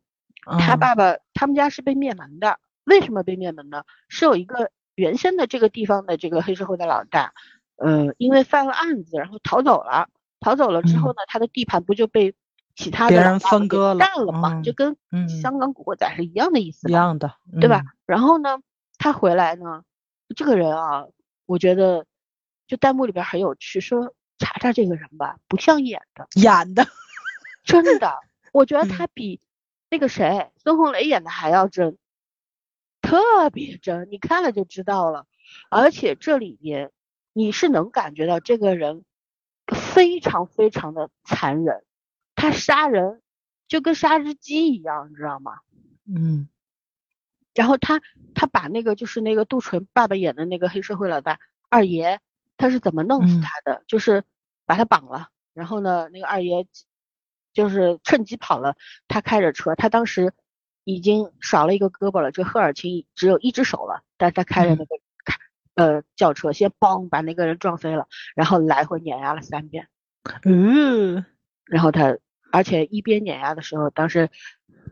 他爸爸他们家是被灭门的。为什么被灭门呢？是有一个原先的这个地方的这个黑社会的老大，呃，因为犯了案子，然后逃走了。逃走了之后呢，他的地盘不就被其他的人分割了，占了嘛？就跟香港古惑仔是一样的意思，一样的，对吧？然后呢，他回来呢，这个人啊。我觉得，就弹幕里边很有趣，说查查这个人吧，不像演的，演的，[laughs] 真的，我觉得他比那个谁孙红雷演的还要真，特别真，你看了就知道了。而且这里边你是能感觉到这个人非常非常的残忍，他杀人就跟杀只鸡一样，你知道吗？嗯。然后他他把那个就是那个杜淳爸爸演的那个黑社会老大二爷，他是怎么弄死他的？就是把他绑了，然后呢，那个二爷就是趁机跑了。他开着车，他当时已经少了一个胳膊了，就赫尔钦只有一只手了，但他开着那个开呃轿车，先嘣把那个人撞飞了，然后来回碾压了三遍。嗯，然后他而且一边碾压的时候，当时。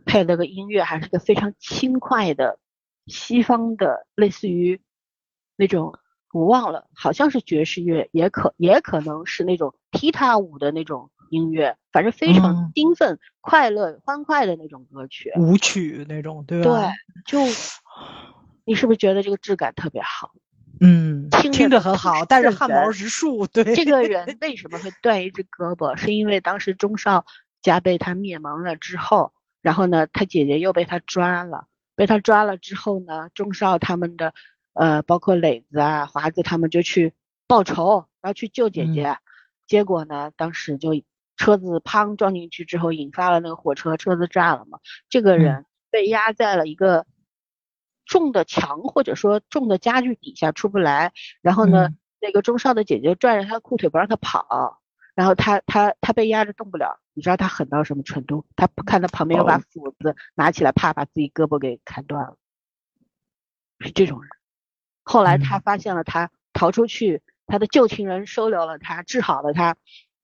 配了个音乐，还是个非常轻快的西方的，类似于那种我忘了，好像是爵士乐，也可也可能是那种踢踏舞的那种音乐，反正非常兴奋、快乐、欢快的那种歌曲，舞曲那种，对吧？对，就你是不是觉得这个质感特别好？嗯，听着很好，但是汗毛直竖。对，这个人 [laughs] 为什么会断一只胳膊？是因为当时钟少加被他灭门了之后。然后呢，他姐姐又被他抓了，被他抓了之后呢，钟少他们的，呃，包括磊子啊、华子他们就去报仇，要去救姐姐，结果呢，当时就车子砰撞进去之后，引发了那个火车，车子炸了嘛。这个人被压在了一个重的墙或者说重的家具底下出不来，然后呢，那个钟少的姐姐拽着他的裤腿不让他跑。然后他他他被压着动不了，你知道他狠到什么程度？他看到旁边有把斧子，拿起来怕把自己胳膊给砍断了，是这种人。后来他发现了他逃出去，他的旧情人收留了他，治好了他。然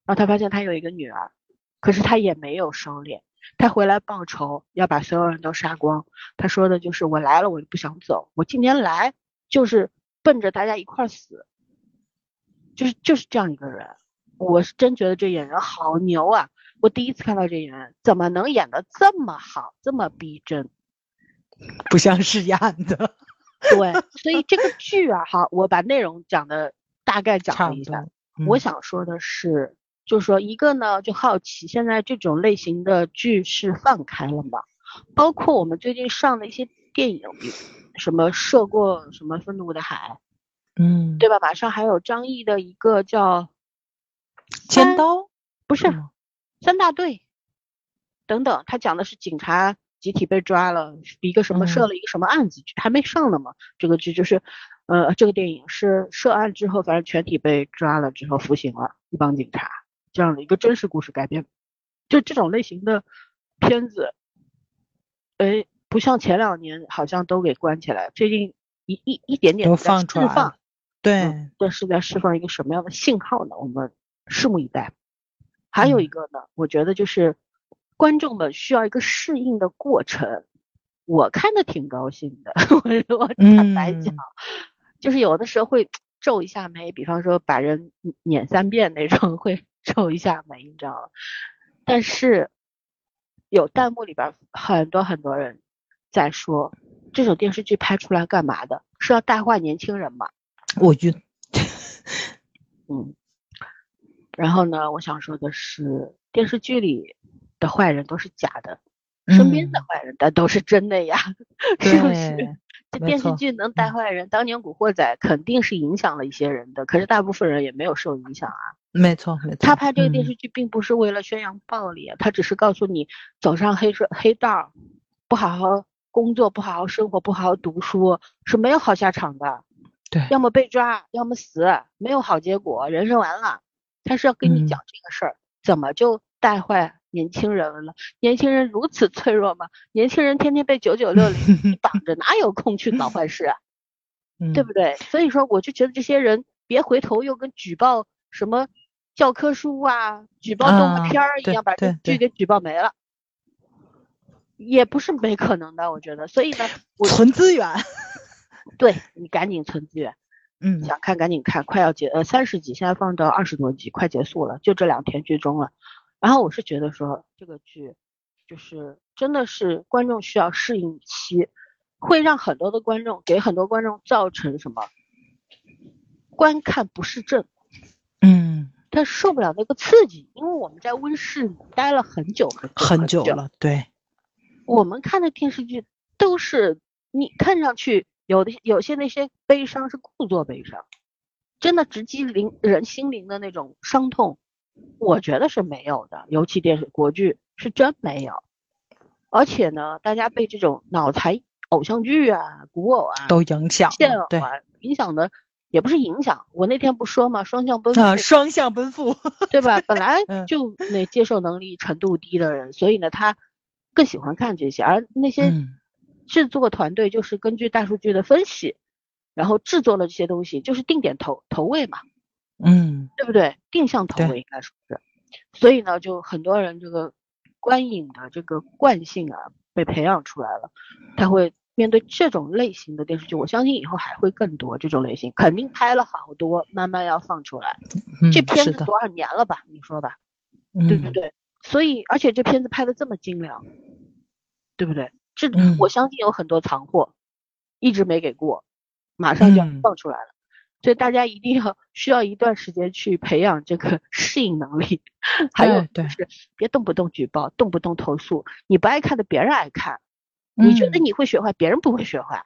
后他发现他有一个女儿，可是他也没有收敛，他回来报仇，要把所有人都杀光。他说的就是我来了，我就不想走，我今天来就是奔着大家一块死，就是就是这样一个人。我是真觉得这演员好牛啊！我第一次看到这演员，怎么能演的这么好，这么逼真？[laughs] 不像是演的。对，所以这个剧啊，好，我把内容讲的大概讲了一下。我想说的是，就是说一个呢，就好奇现在这种类型的剧是放开了吗？包括我们最近上的一些电影，什么涉过什么愤怒的海，嗯，对吧？马上还有张译的一个叫。尖刀不是三大队等等，他讲的是警察集体被抓了，一个什么设了一个什么案子，还没上呢嘛。这个剧就是，呃，这个电影是涉案之后，反正全体被抓了之后服刑了，一帮警察这样的一个真实故事改编。就这种类型的片子，哎，不像前两年好像都给关起来，最近一一一点点都放出来，对，这是在释放一个什么样的信号呢？我们。拭目以待。还有一个呢，我觉得就是观众们需要一个适应的过程。我看的挺高兴的，[laughs] 我我坦白讲，就是有的时候会皱一下眉，比方说把人撵三遍那种，会 [laughs] 皱一下眉，你知道吗？但是有弹幕里边很多很多人在说，这种电视剧拍出来干嘛的？是要带坏年轻人吗？我觉得，嗯。然后呢，我想说的是，电视剧里的坏人都是假的，身边的坏人但都是真的呀，[laughs] 是不是？对，这电视剧能带坏人，当年《古惑仔》肯定是影响了一些人的，可是大部分人也没有受影响啊。没错没错。他拍这个电嗯视剧并不是为了宣扬暴力啊，他只是告诉你走上黑社黑道，不好好工作，不好好生活，不好好读书是没有好下场的，对，要么被抓，要么死，没有好结果，人生完了。他是要跟你嗯讲这个事儿，怎么就带坏年轻人了？年轻人如此脆弱吗？年轻人天天被九九六零 [laughs] 绑着，哪有空去搞坏事啊？嗯对不对？所以说，我就觉得这些人别回头又跟举报什么教科书啊、举报动啊画片儿一样，把这剧给举报没了，也不是没可能的。我觉得，所以呢，我存资源。[laughs] 对你赶紧存资源，嗯。想看赶紧看，快要结呃三十集，现在放到二十多集，快结束了，就这两天剧终了。然后我是觉得说这个剧就是真的是观众需要适应期，会让很多的观众给很多观众造成什么观看不适症，嗯，他受不了那个刺激，因为我们在温室里待了很久很久很久了，对，我们看的电视剧都是你看上去有的有些那些悲伤是故作悲伤，真的直击灵人心灵的那种伤痛，我觉得是没有的。尤其电视国剧是真没有，而且呢，大家被这种脑残偶像剧啊、古偶啊、都影响对，啊影响的也不是影响。我那天不说嘛，双向奔赴，啊，双向奔赴，对吧？本来嗯就那接受能力程度低的人，所以呢，他更喜欢看这些，而那些嗯制作团队就是根据大数据的分析，然后制作了这些东西，就是定点投投喂嘛，嗯对不对？定向投喂应该说是，所以呢，就很多人这个观影的这个惯性啊被培养出来了，他会面对这种类型的电视剧，我相信以后还会更多这种类型，肯定拍了好多，慢慢要放出来。嗯，这片，子多少年了吧？你说吧，嗯对不对？所以，而且这片子拍的这么精良，对不对？这、嗯我相信有很多藏货，一直没给过，马上就要嗯放出来了。所以大家一定要需要一段时间去培养这个 [laughs] 适应能力，还有就是别动不动举报，动不动投诉。你不爱看的，别人爱看；你觉得嗯你会学坏，别人不会学坏。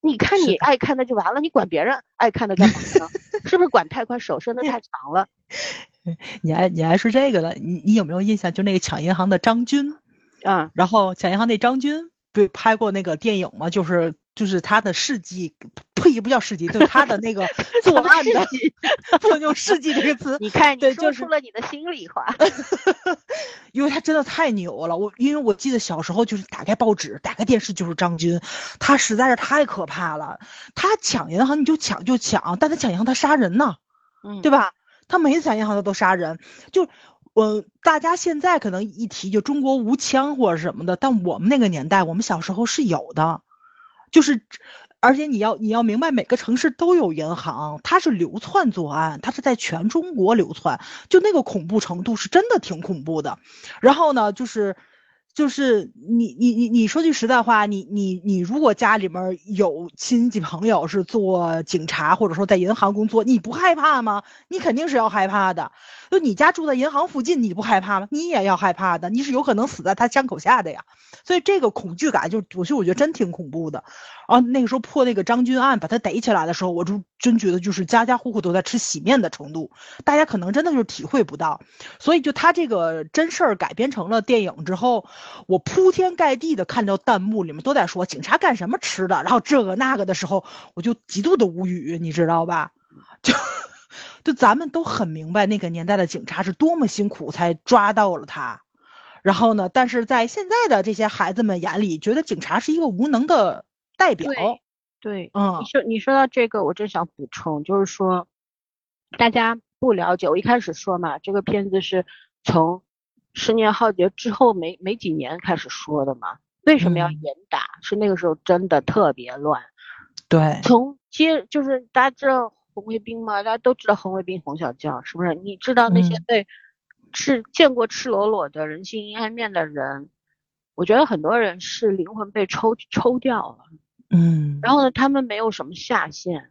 你看你爱看的就完了，你管别人爱看的干嘛呢？[laughs] 是不是管太宽，手伸的太长了？[laughs] 你还你还说这个了，你你有没有印象？就那个抢银行的张军，啊，然后抢银行那张军不拍过那个电影吗？就是就是他的事迹，呸，不叫事迹，就是他的那个 [laughs] 作案的，不能用事迹这个词，[laughs] 你看，你说出了你的心里话。[laughs] 因为他真的太牛了。我因为我记得小时候就是打开报纸、打开电视就是张军，他实在是太可怕了。他抢银行你就抢就抢，但他抢银行他杀人呢，嗯，对吧？他每次抢银行他都杀人，就。我，大家现在可能一提就中国无枪或者什么的，但我们那个年代，我们小时候是有的，就是，而且你要你要明白，每个城市都有银行，它是流窜作案，它是在全中国流窜，就那个恐怖程度是真的挺恐怖的。然后呢，就是就是你你你你说句实在话，你你你如果家里面有亲戚朋友是做警察或者说在银行工作，你不害怕吗？你肯定是要害怕的。就你家住在银行附近，你不害怕吗？你也要害怕的，你是有可能死在他枪口下的呀。所以这个恐惧感就，我就我觉得真挺恐怖的。啊那个时候破那个张军案，把他逮起来的时候，我就真觉得就是家家户户都在吃洗面的程度，大家可能真的就是体会不到。所以就他这个真事儿改编成了电影之后，我铺天盖地的看到弹幕里面都在说警察干什么吃的，然后这个那个的时候，我就极度的无语，你知道吧？[laughs] 就。就咱们都很明白，那个年代的警察是多么辛苦才抓到了他，然后呢，但是在现在的这些孩子们眼里，觉得警察是一个无能的代表。对对，嗯你说你说到这个，我正想补充，就是说，大家不了解，我一开始说嘛，这个片子是从十年浩劫之后没没几年开始说的嘛。为什么要嗯严打？是那个时候真的特别乱。对，从接就是大家知道红卫兵吗？大家都知道红卫兵、红小将，是不是？你知道那些嗯被赤见过赤裸裸的人性阴暗面的人，我觉得很多人是灵魂被抽抽掉了。嗯，然后呢，他们没有什么下限，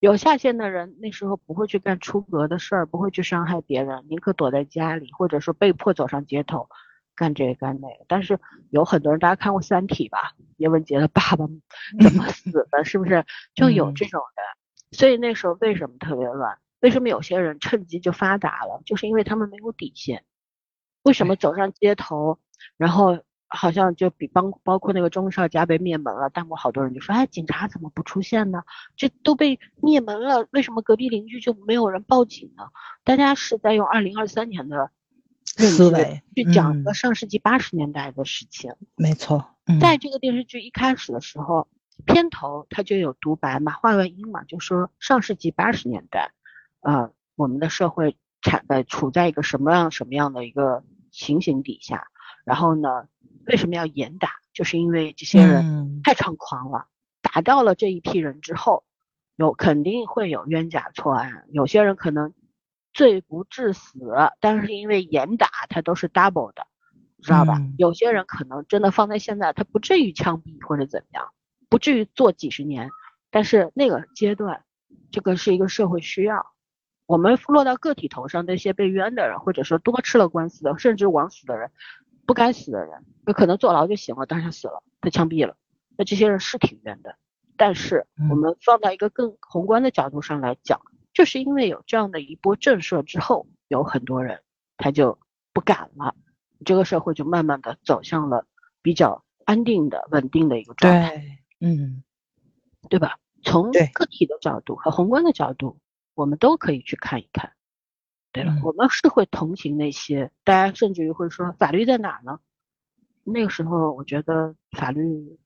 有下限的人那时候不会去干出格的事儿，不会去伤害别人，宁可躲在家里，或者说被迫走上街头干这个干那个。但是有很多人，大家看过《三体》吧？叶文洁的爸爸 [laughs] 怎么死的？是不是就有这种人？所以那时候为什么特别乱？为什么有些人趁机就发达了？就是因为他们没有底线。为什么走上街头，然后？好像就比包包括那个钟少家被灭门了，弹幕好多人就说，哎，警察怎么不出现呢？这都被灭门了，为什么隔壁邻居就没有人报警呢？大家是在用二零二三年的思维去讲一个上世纪八十年代的事情。没错，在这个电视剧一开始的时候，片头它就有独白嘛，画外音嘛，就说上世纪八十年代，啊，我们的社会产呃处在一个什么样什么样的一个情形底下，然后呢？为什么要严打？就是因为这些人太猖狂了。打掉了这一批人之后，有肯定会有冤假错案。有些人可能罪不至死，但是因为严打，他都是 double 的，知道吧？有些人可能真的放在现在，他不至于枪毙或者怎么样，不至于坐几十年。但是那个阶段，这个是一个社会需要。我们落到个体头上，那些被冤的人，或者说多吃了官司的，甚至枉死的人。不该死的人，有可能坐牢就行了，但是死了，他枪毙了，那这些人是挺冤的。但是我们放到一个更宏观的角度上来讲，就是因为有这样的一波震慑之后，有很多人他就不敢了，这个社会就慢慢的走向了比较安定的、稳定的一个状态。嗯，对吧？从个体的角度和宏观的角度，我们都可以去看一看。我们是会同情那些，大家甚至于会说法律在哪呢？那个时候我觉得法律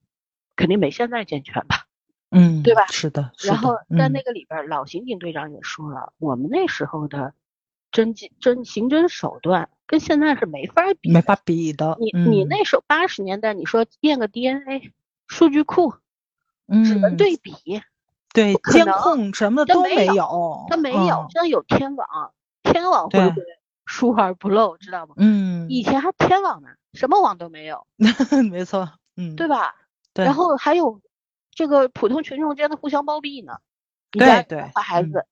肯定没现在健全吧，嗯，对吧？是的。然后在那个里边，老刑警队长也说了，我们那时候的侦缉侦刑侦手段跟现在是没法比，没法比的。你你那时候八十年代，你说验个 DNA，数据库，指纹对比，对监控什么的都没有，他没有，现在有天网。天网恢恢，疏而不漏，知道吗？嗯，以前还天网呢，什么网都没有。[laughs] 没错，嗯，对吧？对。然后还有这个普通群众间的互相包庇呢。对对。坏孩子，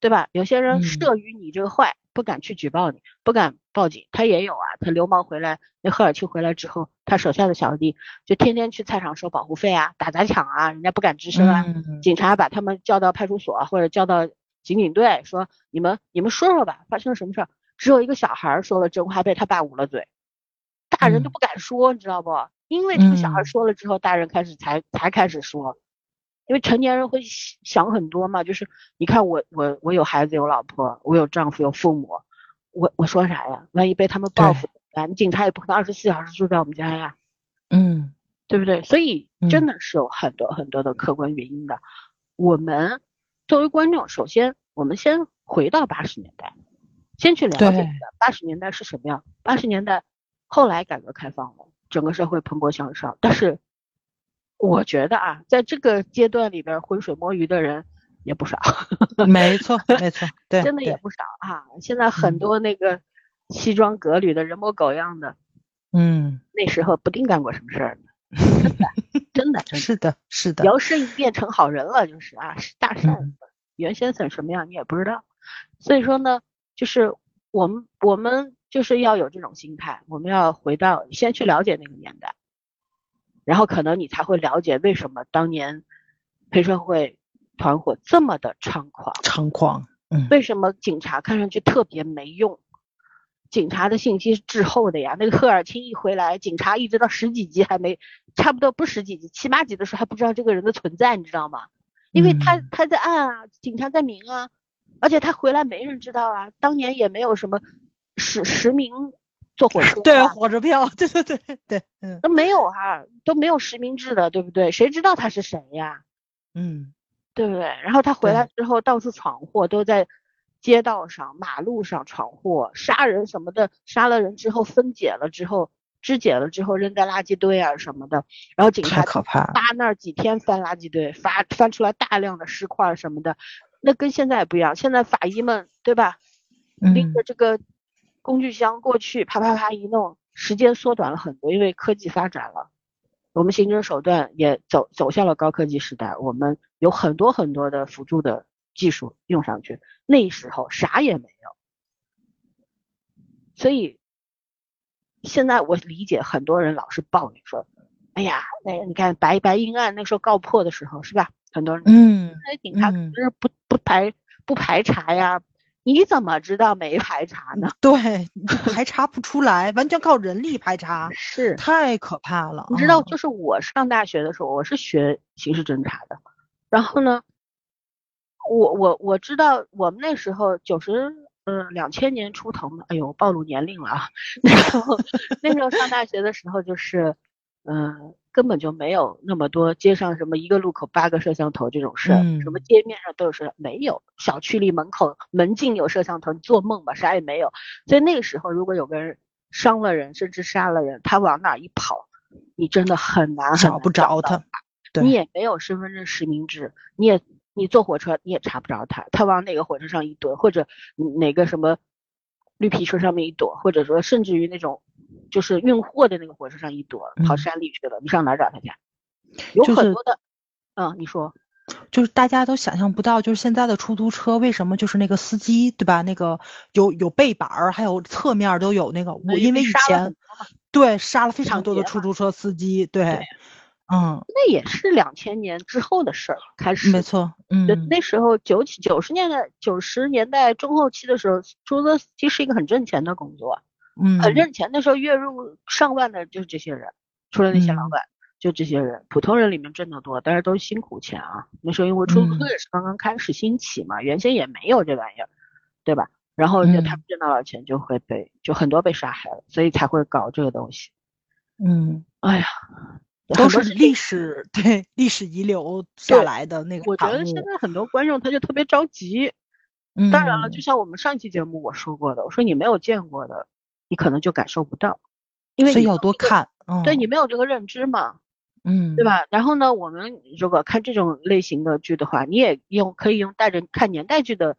对吧？有些人慑于你这个坏，不敢去举报你，不敢报警。他也有啊，他流氓回来，那赫尔奇回来之后，他手下的小弟就天天去菜场收保护费啊，打砸抢啊，人家不敢吱声啊。警察把他们叫到派出所或者叫到。刑警队说：“你们你们说说吧，发生了什么事儿？”只有一个小孩说了真话，被他爸捂了嘴，大人都不敢说，你知道不？因为这个小孩说了之后，大人开始才才开始说，因为成年人会想很多嘛。就是你看我我我有孩子有老婆，我有丈夫有父母，我我说啥呀？万一被他们报复，咱警察也不可能二十四小时住在我们家呀，嗯，对不对？所以真的是有很多很多的客观原因的，我们。作为观众，首先我们先回到八十年代，先去了解一下八十年代是什么样。八十年代后来改革开放了，整个社会蓬勃向上。但是我觉得啊，在这个阶段里边浑水摸鱼的人也不少。[laughs] 没错，没错，对，[laughs] 真的也不少啊。现在很多那个西装革履的人模狗样的，嗯，那时候不定干过什么事儿呢。真的，真的，[laughs] 是的，是的，摇身一变成好人了，就是啊，是大善人。原先怎什么样你也不知道，所以说呢，就是我们我们就是要有这种心态，我们要回到先去了解那个年代，然后可能你才会了解为什么当年黑社会团伙这么的猖狂，猖狂，嗯，为什么警察看上去特别没用？警察的信息是滞后的呀，那个赫尔清一回来，警察一直到十几集还没，差不多不十几集，七八集的时候还不知道这个人的存在，你知道吗？因为他他在暗啊，警察在明啊，而且他回来没人知道啊，当年也没有什么实实名坐火车，[laughs] 对火车票，对对对对，嗯，都没有哈，都没有实名制的，对不对？谁知道他是谁呀？嗯，对不对？然后他回来之后到处闯祸，都在。街道上、马路上闯祸、杀人什么的，杀了人之后分解了之后肢解了之后扔在垃圾堆啊什么的，然后警察扒那儿几天翻垃圾堆，发翻出来大量的尸块什么的，那跟现在也不一样。现在法医们对吧，拎着这个工具箱过去，啪啪啪一弄，时间缩短了很多，因为科技发展了，我们刑侦手段也走走向了高科技时代，我们有很多很多的辅助的技术用上去，那时候啥也没有。所以现在我理解很多人老是抱怨说，哎呀，那你看白白银案那时候告破的时候是吧？很多人嗯，那警察就是不不排不排查呀。你怎么知道没排查呢？对，排查不出来，完全靠人力排查，[laughs] 是太可怕了。你知道，就是我上大学的时候，我是学刑事侦查的，然后呢，我我我知道我们那时候九十呃两千年出头嘛，哎呦，暴露年龄了啊！那时候那时候上大学的时候就是，嗯。根本就没有那么多街上什么一个路口八个摄像头这种事，什么街面上都有摄，没有小区里门口门禁有摄像头，你做梦吧，啥也没有。所以那个时候，如果有个人伤了人，甚至杀了人，他往哪一跑，你真的很难找不着他。你也没有身份证实名制，你也你坐火车你也查不着他，他往哪个火车上一蹲，或者哪个什么绿皮车上面一躲，或者说甚至于那种。就是运货的那个火车上一躲，跑山里去了。你上哪找他去？有很多的，嗯，你说，就是大家都想象不到，就是现在的出租车为什么就是那个司机，对吧？那个有有背板儿，还有侧面都有那个。我因为以前对杀了非常多的出租车司机，对，嗯，那也是两千年之后的事儿开始。没错，嗯，那时候九九十年代九十年代中后期的时候，出租车司机是一个很挣钱的工作。嗯，很挣钱。那时候月入上万的就是这些人，除了那些老板，就这些人。普通人里面挣得多，但是都是辛苦钱啊。那时候因为出租车也是刚刚开始兴起嘛，原先也没有这玩意儿，对吧？然后就他们挣到了钱，就会被就很多被杀害了，所以才会搞这个东西。嗯，哎呀，都是历史对历史遗留下来的那个。我觉得现在很多观众他就特别着急。当然了，就像我们上期节目我说过的，我说你没有见过的。你可能就感受不到，因为所以要多看，对你没有这个认知嘛，嗯，对吧？然后呢，我们如果看这种类型的剧的话，你也用可以用带着看年代剧的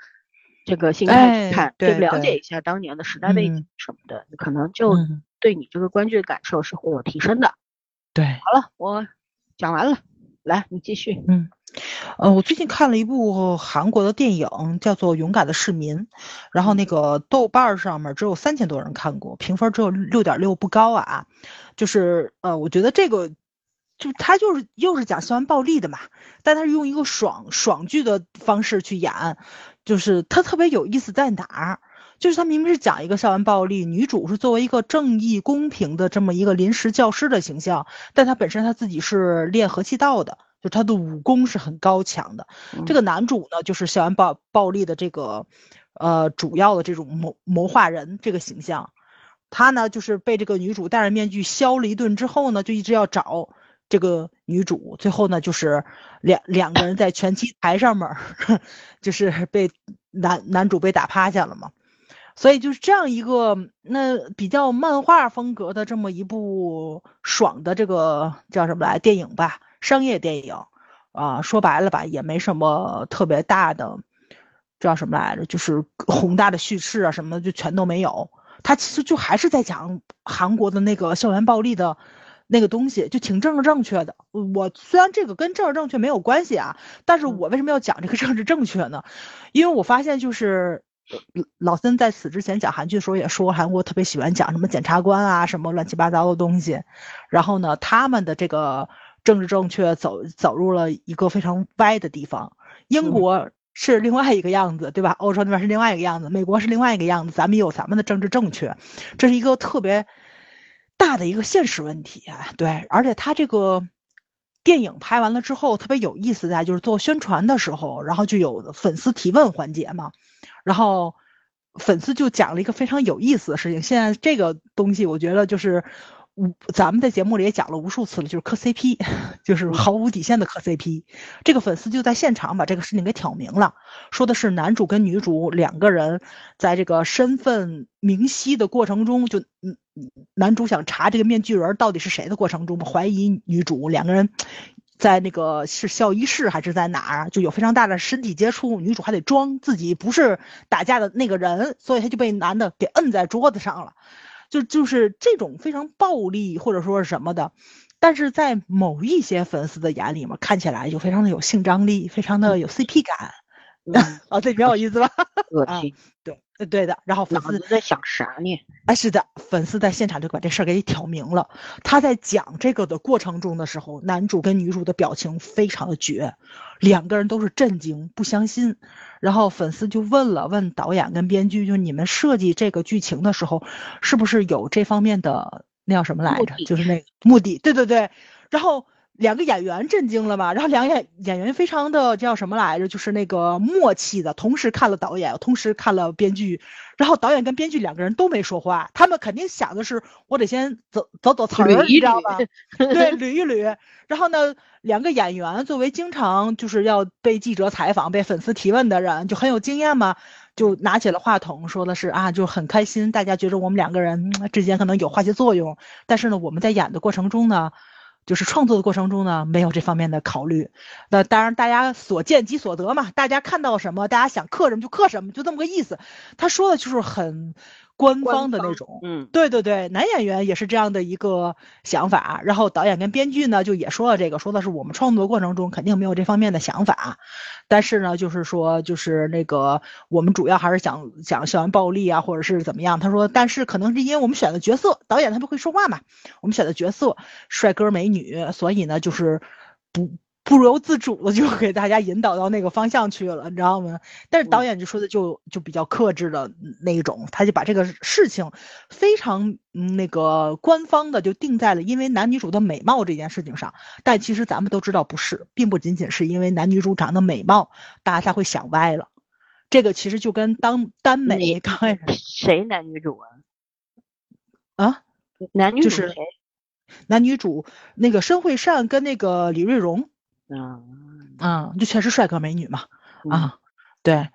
这个心态去看，就了解一下当年的时代背景什么的，可能就对你这个观剧的感受是会有提升的。对，好了，我讲完了，来你继续，嗯。呃，我最近看了一部韩国的电影，叫做《勇敢的市民》，然后那个豆瓣上面只有三千多人看过，评分只有六点六，不高啊。就是呃，我觉得这个，就他就是又是讲校园暴力的嘛，但他是用一个爽爽剧的方式去演，就是他特别有意思在哪儿？就是他明明是讲一个校园暴力，女主是作为一个正义公平的这么一个临时教师的形象，但她本身她自己是练和气道的。就她的武功是很高强的，这个男主呢，就是校园暴暴力的这个，呃，主要的这种谋谋划人这个形象，他呢就是被这个女主戴着面具削了一顿之后呢，就一直要找这个女主，最后呢就是两两个人在拳击台上面，[laughs] 就是被男男主被打趴下了嘛，所以就是这样一个那比较漫画风格的这么一部爽的这个叫什么来电影吧。商业电影，啊，说白了吧，也没什么特别大的，叫什么来着？就是 [laughs] 宏大的叙事啊，什么的就全都没有。它其实就还是在讲韩国的那个校园暴力的那个东西，就挺政治正确的。我虽然这个跟政治正确没有关系啊，但是我为什么要讲这个 [laughs] 政治正确呢？因为我发现就是老森在此之前讲韩剧的时候也说，韩国特别喜欢讲什么检察官啊，什么乱七八糟的东西。然后呢，他们的这个。政治正确走走入了一个非常歪的地方，英国是另外一个样子，对吧？欧洲那边是另外一个样子，美国是另外一个样子，咱们有咱们的政治正确，这是一个特别大的一个现实问题啊。对，而且他这个电影拍完了之后特别有意思在就是做宣传的时候，然后就有粉丝提问环节嘛，然后粉丝就讲了一个非常有意思的事情。现在这个东西，我觉得就是。咱们在节目里也讲了无数次了，就是磕 CP，[laughs] 就是毫无底线的磕 CP。这个粉丝就在现场把这个事情给挑明了，说的是男主跟女主两个人在这个身份明晰的过程中，就嗯，男主想查这个面具人到底是谁的过程中，怀疑女主两个人在那个是校医室还是在哪儿，就有非常大的身体接触，女主还得装自己不是打架的那个人，所以她就被男的给摁在桌子上了。就就是这种非常暴力或者说是什么的，但是在某一些粉丝的眼里面看起来就非常的有性张力，非常的有 CP 感，嗯 [laughs] 啊，这挺有意思吧？恶啊心，对，对的。然后粉丝在想啥呢？哎，是的，粉丝在现场就把这事儿给挑明了。他在讲这个的过程中的时候，男主跟女主的表情非常的绝，两个人都是震惊，不相信。然后粉丝就问了，问导演跟编剧，就你们设计这个剧情的时候，是不是有这方面的那叫什么来着？就是那个目的。对对对。然后两个演员震惊了嘛，然后两个演演员非常的叫什么来着？就是那个默契的，同时看了导演，同时看了编剧。然后导演跟编剧两个人都没说话，他们肯定想的是，我得先走走走词儿，你知道吧？[laughs] 对，捋一捋。然后呢，两个演员作为经常就是要被记者采访、被粉丝提问的人，就很有经验嘛，就拿起了话筒，说的是啊，就很开心，大家觉得我们两个人嗯之间可能有化学作用，但是呢，我们在演的过程中呢。就是创作的过程中呢，没有这方面的考虑。那当然，大家所见即所得嘛，大家看到什么，大家想刻什么就刻什么，就这么个意思。他说的就是很官方的那种。嗯，对对对，男演员也是这样的一个想法，然后导演跟编剧呢就也说了这个，说的是我们创作过程中肯定没有这方面的想法，但是呢，就是说就是那个我们主要还是想讲校园暴力啊，或者是怎么样。他说，但是可能是因为我们选的角色，导演他不会说话嘛，我们选的角色帅哥美女，所以呢就是不。不由自主的就给大家引导到那个方向去了，你知道吗？但是导演就说的就就比较克制的那一种，他就把这个事情非常嗯那个官方的就定在了因为男女主的美貌这件事情上。但其实咱们都知道不是，并不仅仅是因为男女主长得美貌，大家才会想歪了。这个其实就跟当耽美你刚开始谁男女主啊？啊，男女就是主谁？男女主那个申惠善跟那个李瑞荣，嗯嗯，就全是帅哥美女嘛。嗯啊，对。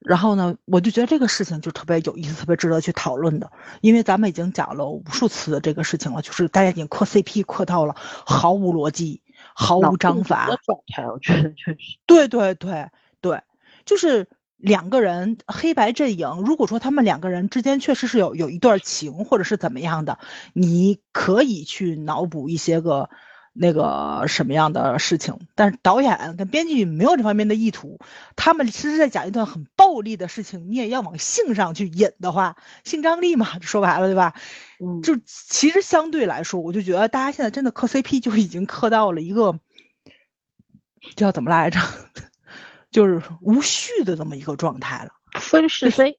然后呢，我就觉得这个事情就特别有意思，特别值得去讨论的，因为咱们已经讲了无数次这个事情了，就是大家已经磕 CP 磕到了毫无逻辑、毫无章法的。状态，我觉得确实。[laughs] 对对对对，就是两个人黑白阵营，如果说他们两个人之间确实是有有一段情，或者是怎么样的，你可以去脑补一些个那个什么样的事情，但是导演跟编剧没有这方面的意图，他们其实在讲一段很暴力的事情，你也要往性上去引的话，性张力嘛，说白了对吧？嗯，就其实相对来说，我就觉得大家现在真的磕 CP 就已经磕到了一个叫怎么来着，就是无序的这么一个状态了。分是非。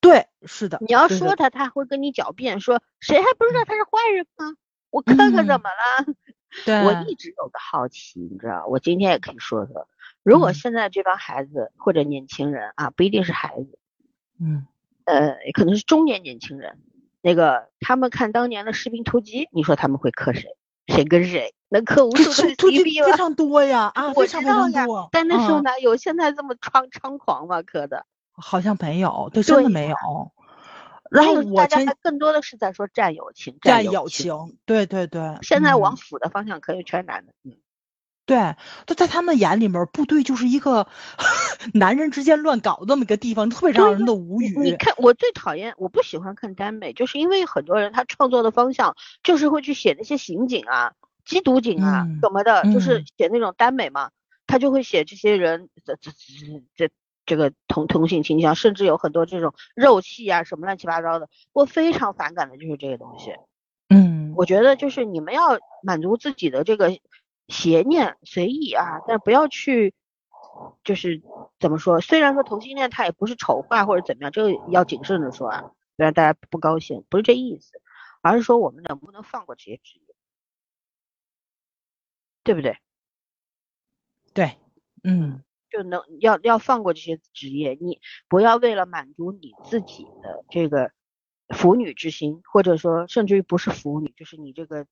对，是的。你要说他，他会跟你狡辩说，谁还不知道他是坏人吗？我磕磕怎嗯么了？对，我一直有个好奇，你知道，我今天也可以说说，如果嗯现在这帮孩子或者年轻人啊，不一定是孩子，嗯呃，可能是中年年轻人，那个他们看当年的《士兵突击》，你说他们会磕谁？谁跟谁？能磕无数对突突击 CP 吗？非常多呀 [laughs] 啊，我非常非知道呀。但那时候嗯哪有现在这么猖猖狂吗？磕的，好像没有，对，真的没有。然后我大家还更多的是在说战友情，战友友情，对对对。现在往嗯腐的方向可以全男的，嗯，对，都在他们眼里面，部队就是一个 [laughs] 男人之间乱搞的那么一个地方，特别让人的无语你。看，我最讨厌，我不喜欢看耽美，就是因为很多人他创作的方向就是会去写那些刑警啊、缉毒警啊嗯什么的，就是嗯写那种耽美嘛，他就会写这些人这这这这这这个同同性倾向，甚至有很多这种肉戏啊什么乱七八糟的，我非常反感的就是这个东西。嗯，我觉得就是你们要满足自己的这个邪念随意啊，但不要去，就是怎么说？虽然说同性恋它也不是丑化或者怎么样，这个要谨慎的说啊，不然大家不高兴，不是这意思，而是说我们能不能放过这些职业，对不对？对，嗯就能要要放过这些职业，你不要为了满足你自己的这个腐女之心，或者说甚至于不是腐女，就是你这个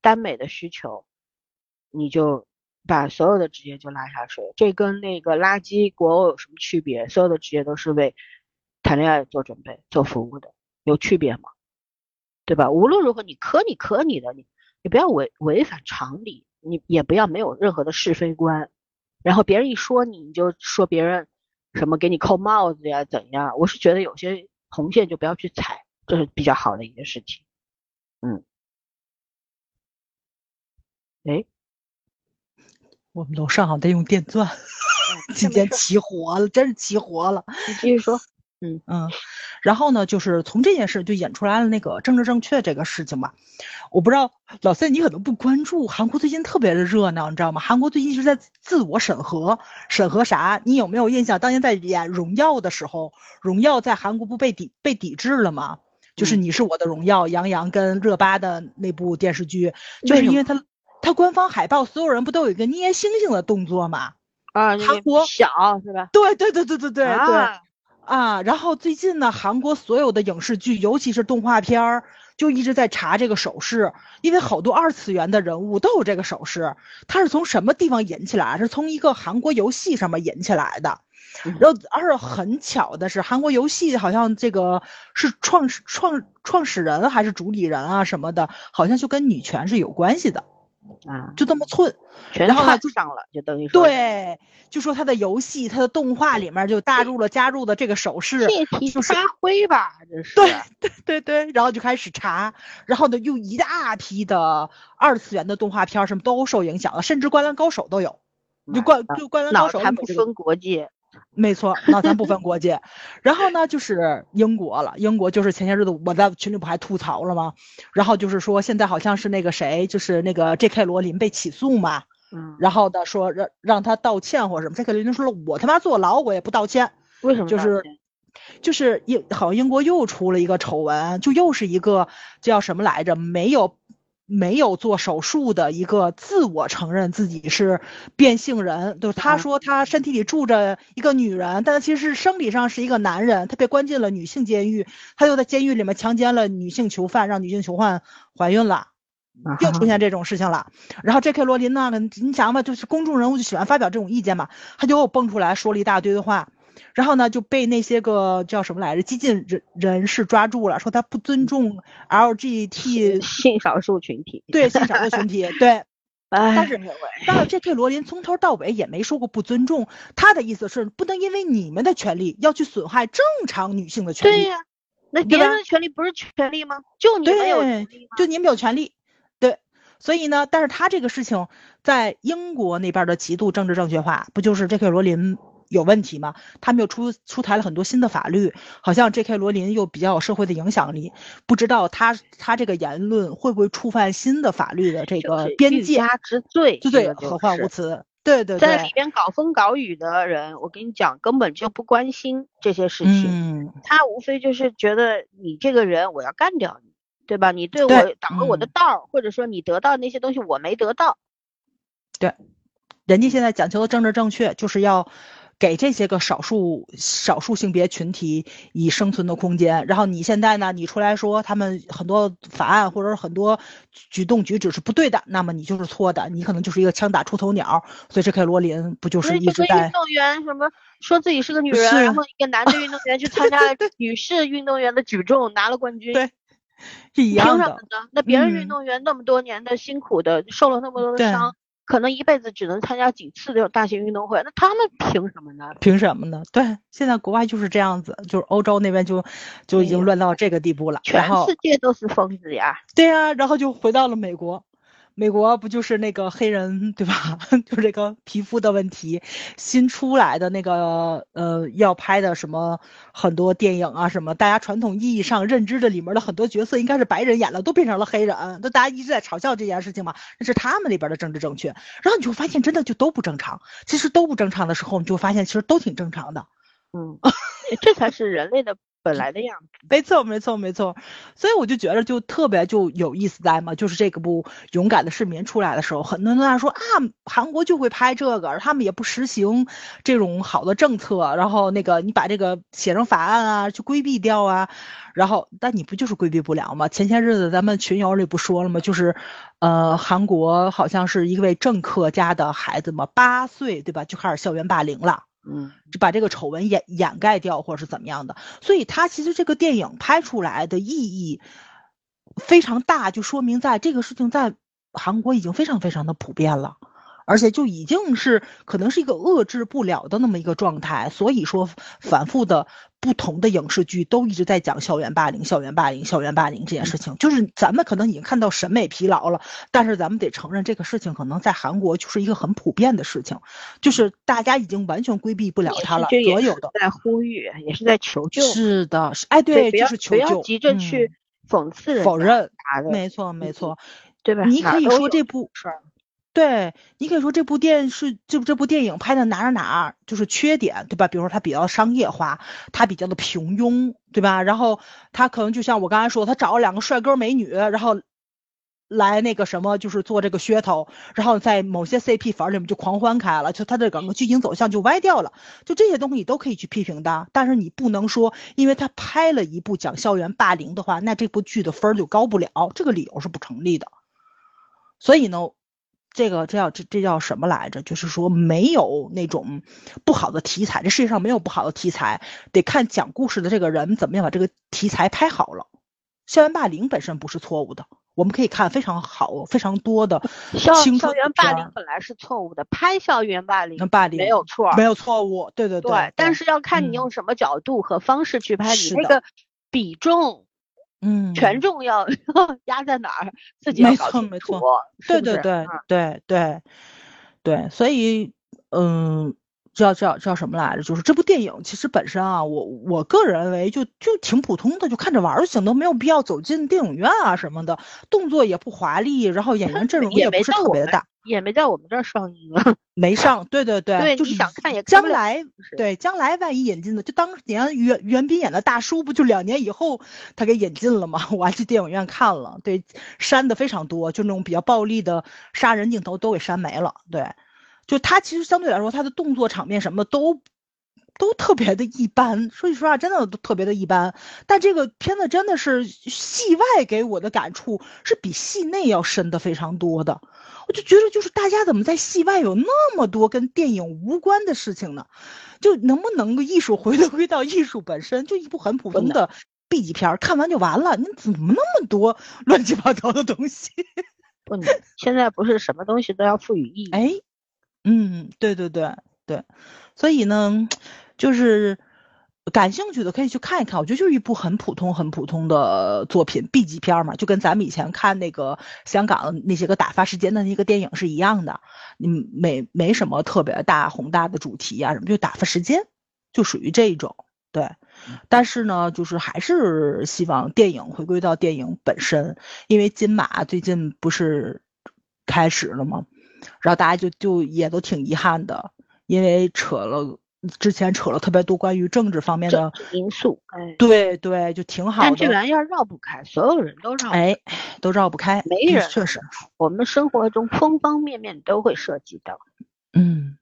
耽美的需求，你就把所有的职业就拉下水。这跟那个垃圾国偶有什么区别？所有的职业都是为谈恋爱做准备、做服务的，有区别吗？对吧？无论如何，你磕你磕你的，你你不要违违反常理，你也不要没有任何的是非观。然后别人一说你，你就说别人什么给你扣帽子呀，怎样？我是觉得有些红线就不要去踩，这是比较好的一件事情。嗯，哎，我们楼上好像在用电钻。嗯今天起火了，真是起火了。你继续说。嗯嗯，然后呢，就是从这件事就演出来了那个政治正确这个事情嘛。我不知道老三你可能不关注，韩国最近特别的热闹，你知道吗？韩国最近一直在自我审核，审核啥？你有没有印象？当年在演《荣耀》的时候，《荣耀》在韩国不被抵被抵制了吗？就是《你是我的荣耀》，杨洋跟热巴的那部电视剧，就是因为他他官方海报所有人不都有一个捏星星的动作吗？啊，韩国小是吧？对对对对对对对。啊，然后最近呢，韩国所有的影视剧，尤其是动画片儿，就一直在查这个手势，因为好多二次元的人物都有这个手势。它是从什么地方引起来？是从一个韩国游戏上面引起来的。然后，而且很巧的是，韩国游戏好像这个是创始创创始人还是主理人啊什么的，好像就跟女权是有关系的。啊，就这么寸，然后他就上了，就等于说对，就说他的游戏、他的动画里面就加入了加入的这个手势，借题发挥吧，这是对对对对，然后就开始查，然后呢，又一大批的二次元的动画片什么都受影响了，甚至灌篮高手都有，就灌就灌篮高手不分国界。没错，那咱不分国界。然后呢，就是英国了。英国就是前些日子我在群里不还吐槽了吗？然后就是说现在好像是那个谁，就是那个 J.K. 罗琳被起诉嘛。嗯。然后呢，说让让他道歉或者什么。J.K. 罗琳说了，我他妈坐牢我也不道歉。为什么？就是就是英好像英国又出了一个丑闻，就又是一个叫什么来着？没有。没有做手术的一个自我承认自己是变性人，就是他说他身体里住着一个女人，但他其实是生理上是一个男人，他被关进了女性监狱，他又在监狱里面强奸了女性囚犯，让女性囚犯怀孕了，又出现这种事情了。然后 J.K. 罗琳呢，你想吧，就是公众人物就喜欢发表这种意见嘛，他就蹦出来说了一大堆的话。然后呢，就被那些个叫什么来着激进人人士抓住了，说他不尊重 LGBT [laughs] 性少数群体，对性少数群体，[laughs] 对。但是但是 J.K. 罗琳从头到尾也没说过不尊重，他的意思是不能因为你们的权利要去损害正常女性的权利。对呀，那别人的权利不是权利吗？就你们有就你们有权利。对，所以呢，但是他这个事情在英国那边的极度政治正确化，不就是 J.K. 罗琳？有问题吗？他们又出出台了很多新的法律，好像 J.K. 罗琳又比较有社会的影响力，不知道他他这个言论会不会触犯新的法律的这个边界之罪？对，何患无辞？对对对，在里边搞风搞雨的人，我跟你讲，根本就不关心这些事情，嗯，他无非就是觉得你这个人我要干掉你，对吧？你对我挡了我的道，或者说你得到那些东西我没得到，对，人家现在讲求的政治正确就是要。给这些个少数少数性别群体以生存的空间，然后你现在呢，你出来说他们很多法案或者是很多举动举止是不对的，那么你就是错的，你可能就是一个枪打出头鸟。所以这凯罗琳不就是一直在运动员什么说自己是个女人，然后一个男的运动员去参加了女士运动员的举重拿了冠军，对，是一样的。那别人运动员那么多年的辛苦的，受了那么多的伤。可能一辈子只能参加几次这种大型运动会，那他们凭什么呢？凭什么呢？对，现在国外就是这样子，就是欧洲那边就就已经乱到这个地步了，全世界都是疯子呀。对呀，然后就回到了美国。美国不就是那个黑人对吧？[laughs] 就这个皮肤的问题，新出来的那个呃要拍的什么很多电影啊什么，大家传统意义上认知的里面的很多角色应该是白人演了，都变成了黑人，都大家一直在嘲笑这件事情嘛，那是他们那边的政治正确。然后你就发现真的就都不正常，其实都不正常的时候，你就发现其实都挺正常的。嗯，[laughs] 这才是人类的。本来的样子，没错，没错，没错，所以我就觉得就特别就有意思在嘛，就是这个部《勇敢的市民》出来的时候，很多人都在说啊，韩国就会拍这个，他们也不实行这种好的政策，然后那个你把这个写成法案啊，去规避掉啊，然后但你不就是规避不了吗？前些日子咱们群友里不说了吗？就是，呃，韩国好像是一位政客家的孩子嘛，八岁对吧，就开始校园霸凌了。嗯，就把这个丑闻掩掩盖掉，或者是怎么样的，所以他其实这个电影拍出来的意义非常大，就说明在这个事情在韩国已经非常非常的普遍了，而且就已经是可能是一个遏制不了的那么一个状态，所以说反复的不同的影视剧都一直在讲校园霸凌、校园霸凌、校园霸凌这件事情，就是咱们可能已经看到审美疲劳了，但是咱们得承认这个事情可能在韩国就是一个很普遍的事情，就是大家已经完全规避不了它了，所有的在呼吁也是在求救，是的，是哎对，就是求救，不要急着去讽刺否认，没错没错，对吧？你可以说这部。对你可以说这部电视这部这部电影拍的哪哪哪就是缺点，对吧？比如说它比较商业化，它比较的平庸，对吧？然后他可能就像我刚才说，他找了两个帅哥美女，然后来那个什么，就是做这个噱头，然后在某些 CP 粉里面就狂欢开了，就他的整个剧情走向就歪掉了。就这些东西都可以去批评的，但是你不能说，因为他拍了一部讲校园霸凌的话，那这部剧的分儿就高不了，这个理由是不成立的。所以呢。这个这叫这这叫什么来着？就是说没有那种不好的题材，这世界上没有不好的题材，得看讲故事的这个人怎么样把这个题材拍好了。校园霸凌本身不是错误的，我们可以看非常好、非常多的校校园霸凌本来是错误的，拍校园霸凌霸凌没有错，没有错误，对对对。但是要看你用什么角度和方式去拍，你那个比重。嗯，权重要 [laughs] 压在哪儿，自己要搞清楚。对对对对对对，所以嗯，叫叫叫什么来着？就是这部电影其实本身啊，我我个人认为就就挺普通的，就看着玩就行，都没有必要走进电影院啊什么的。动作也不华丽，然后演员阵容也不是特别的大。也没在我们这儿上映啊，没上，对对 [laughs] 对，就是想看也看将来，对将来万一引进的，就当年袁袁彬演的大叔，不就两年以后他给引进了吗？[laughs] 我还去电影院看了，对，删的非常多，就那种比较暴力的杀人镜头都给删没了，对，就他其实相对来说他的动作场面什么的都。都特别的一般，说句实话，真的都特别的一般。但这个片子真的是戏外给我的感触是比戏内要深的非常多的。我就觉得，就是大家怎么在戏外有那么多跟电影无关的事情呢？就能不能够艺术回归到艺术本身？就一部很普通的 B 级片，看完就完了。你怎么那么多乱七八糟的东西？[laughs] 不能，现在不是什么东西都要赋予意义。哎，嗯，对对对对，所以呢。就是感兴趣的可以去看一看，我觉得就是一部很普通、很普通的作品，B 级片嘛，就跟咱们以前看那个香港那些个打发时间的那个电影是一样的，嗯，没没什么特别大宏大的主题啊什么，就打发时间，就属于这一种。对，但是呢，就是还是希望电影回归到电影本身，因为金马最近不是开始了吗？然后大家就就也都挺遗憾的，因为扯了。之前扯了特别多关于政治方面的因素，哎，对对，就挺好的。但这玩意儿绕不开，所有人都绕，哎，都绕不开，没人确实，我们生活中方方面面都会涉及到，嗯。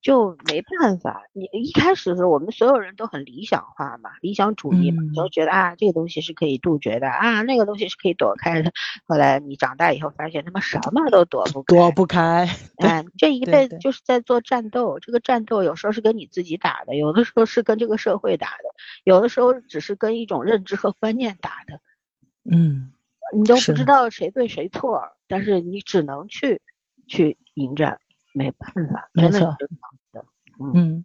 就没办法，你一开始的时候，我们所有人都很理想化嘛，理想主义嘛，都觉得啊，这个东西是可以杜绝的啊，那个东西是可以躲开的。后来你长大以后发现，他妈什么都躲不躲不开。哎，这一辈子就是在做战斗，这个战斗有时候是跟你自己打的，有的时候是跟这个社会打的，有的时候只是跟一种认知和观念打的。嗯，你都不知道谁对谁错，但是你只能去去迎战。没办法，没错，嗯，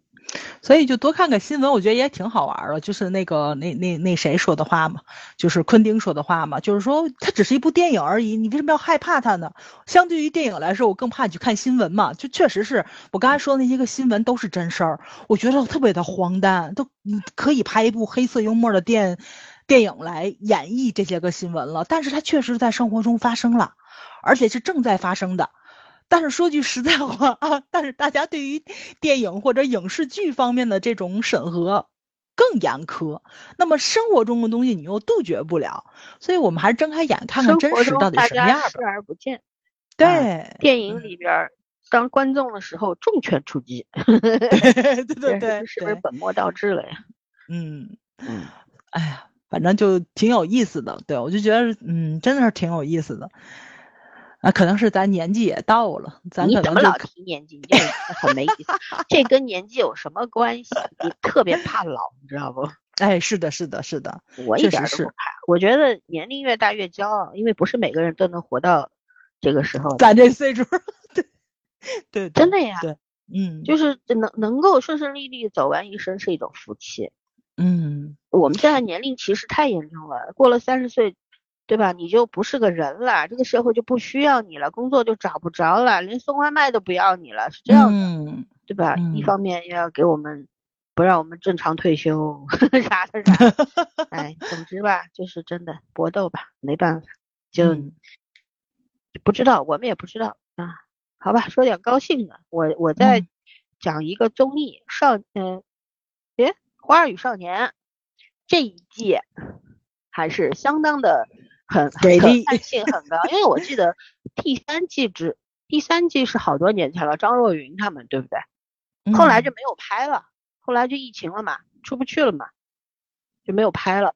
所以就多看看新闻，我觉得也挺好玩的。就是那个那那那谁说的话嘛，就是昆汀说的话嘛，就是说它只是一部电影而已，你为什么要害怕它呢？相对于电影来说，我更怕你去看新闻嘛。就确实是我刚才说的那些个新闻都是真事儿，我觉得特别的荒诞，都你可以拍一部黑色幽默的电电影来演绎这些个新闻了。但是它确实在生活中发生了，而且是正在发生的。但是说句实在话啊，但是大家对于电影或者影视剧方面的这种审核更严苛，那么生活中的东西你又杜绝不了，所以我们还是睁开眼看看真实到底什么样吧。视而不见，对，电影里边当观众的时候重拳出击，[laughs] 对对对对，是不是本末倒置了呀？[laughs] 嗯嗯，哎呀，反正就挺有意思的，对我就觉得嗯，真的是挺有意思的。那可能是咱年纪也到了，咱可能老提年纪，你很没意思。这跟年纪有什么关系？你特别怕老，你知道不？[laughs] 哎，是的，是的，是的，我一点都不怕。我觉得年龄越大越骄傲，因为不是每个人都能活到这个时候。咱这岁数，[laughs] 对，对，真的呀，对，嗯，就是能能够顺顺利利走完一生是一种福气。嗯，我们现在年龄其实太严重了，过了三十岁，对吧？你就不是个人了，这个社会就不需要你了，工作就找不着了，连送外卖都不要你了，是这样的，嗯对吧？嗯一方面要给我们不让我们正常退休，[laughs] 啥的啥，[laughs] 哎，总之吧，就是真的搏斗吧，没办法，就嗯不知道，我们也不知道啊。好吧，说点高兴的，我我在嗯讲一个综艺少，嗯、诶，《花儿与少年》这一季还是相当的很可给力看性很高，因为我记得第三季只第三季是好多年前了，张若昀他们对不对？后来就嗯没有拍了，后来就疫情了嘛，出不去了嘛，就没有拍了。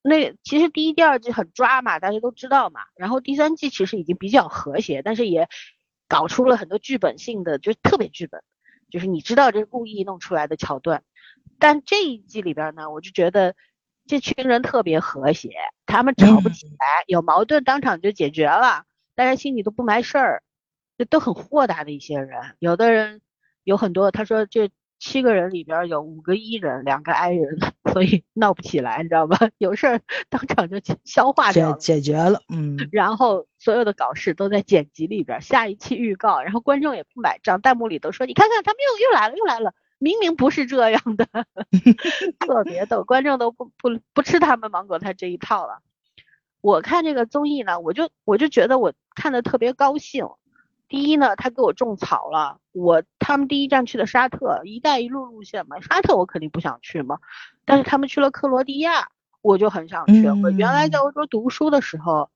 那其实第一、第二季很抓嘛，大家都知道嘛。然后第三季其实已经比较和谐，但是也搞出了很多剧本性的，就是特别剧本，就是你知道这是故意弄出来的桥段。但这一季里边呢，我就觉得这群人特别和谐，他们吵不起嗯来，有矛盾当场就解决了，大家心里都不埋事儿，这都很豁达的一些人。有的人有很多，他说这七个人里边有五个 E 人，两个 I 人，[laughs] 所以闹不起来，你知道吧？[laughs] 有事儿当场就消化掉。解决了，嗯然后所有的搞事都在剪辑里边，下一期预告，然后观众也不买账，弹幕里都说你看看他们又又来了又来了，明明不是这样的，[laughs] 特别逗，观众都不不不吃他们芒果台这一套了。我看这个综艺呢，我就我就觉得我看的特别高兴。第一呢，他给我种草了，我他们第一站去的沙特，一带一路路线嘛，沙特我肯定不想去嘛，但是他们去了克罗地亚，我就很想去。我原来在嗯欧洲读书的时候，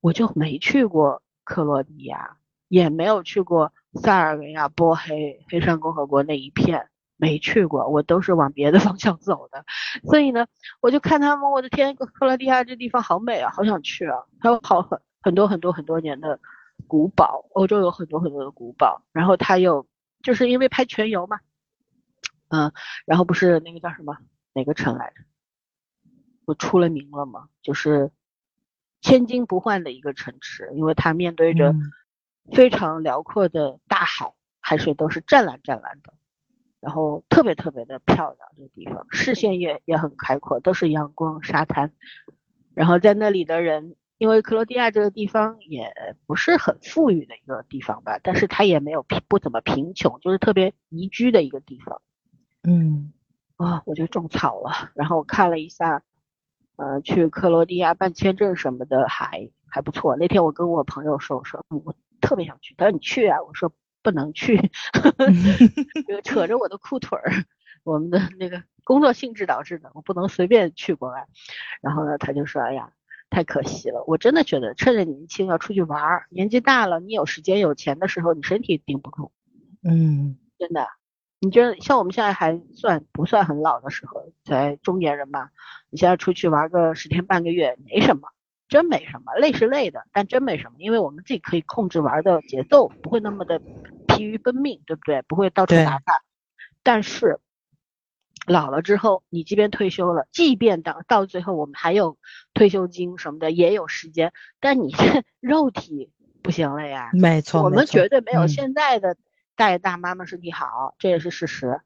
我就没去过克罗地亚，也没有去过塞尔维亚、波黑、黑山共和国那一片，没去过，我都是往别的 [laughs] 方向走的。所以呢，我就看他们，我的天，克罗地亚这地方好美啊，好想去啊！还有好很很多很多很多年的古堡，欧洲有很多很多的古堡，然后他又就是因为拍全游嘛，嗯，然后不是那个叫什么哪个城来着？不出了名了吗？就是千金不换的一个城池，因为它面对着非常辽阔的大海，海水都是湛蓝湛蓝的，然后特别特别的漂亮，这个地方视线也也很开阔，都是阳光沙滩，然后在那里的人。因为克罗地亚这个地方也不是很富裕的一个地方吧，但是它也没有贫不怎么贫穷，就是特别宜居的一个地方。嗯啊，我就种草了，然后我看了一下，呃，去克罗地亚办签证什么的还还不错。那天我跟我朋友说，我说、嗯我特别想去，他说你去啊，我说不能去，这个扯着我的裤腿儿，我们的那个工作性质导致的，我不能随便去国外。然后呢，他就说，哎呀，太可惜了，我真的觉得趁着年轻要出去玩儿，年纪大了，你有时间有钱的时候，你身体顶不住。嗯真的，你觉得像我们现在还算不算很老的时候，才中年人吧？你现在出去玩个十天半个月没什么，真没什么，累是累的，但真没什么，因为我们自己可以控制玩的节奏，不会那么的疲于奔命，对不对？不会到处对打卡。但是老了之后，你即便退休了，即便到到最后我们还有退休金什么的，也有时间，但你这 [laughs] 肉体不行了呀。没错，我们绝对没有嗯现在的大爷大妈们身体好，这也是事实，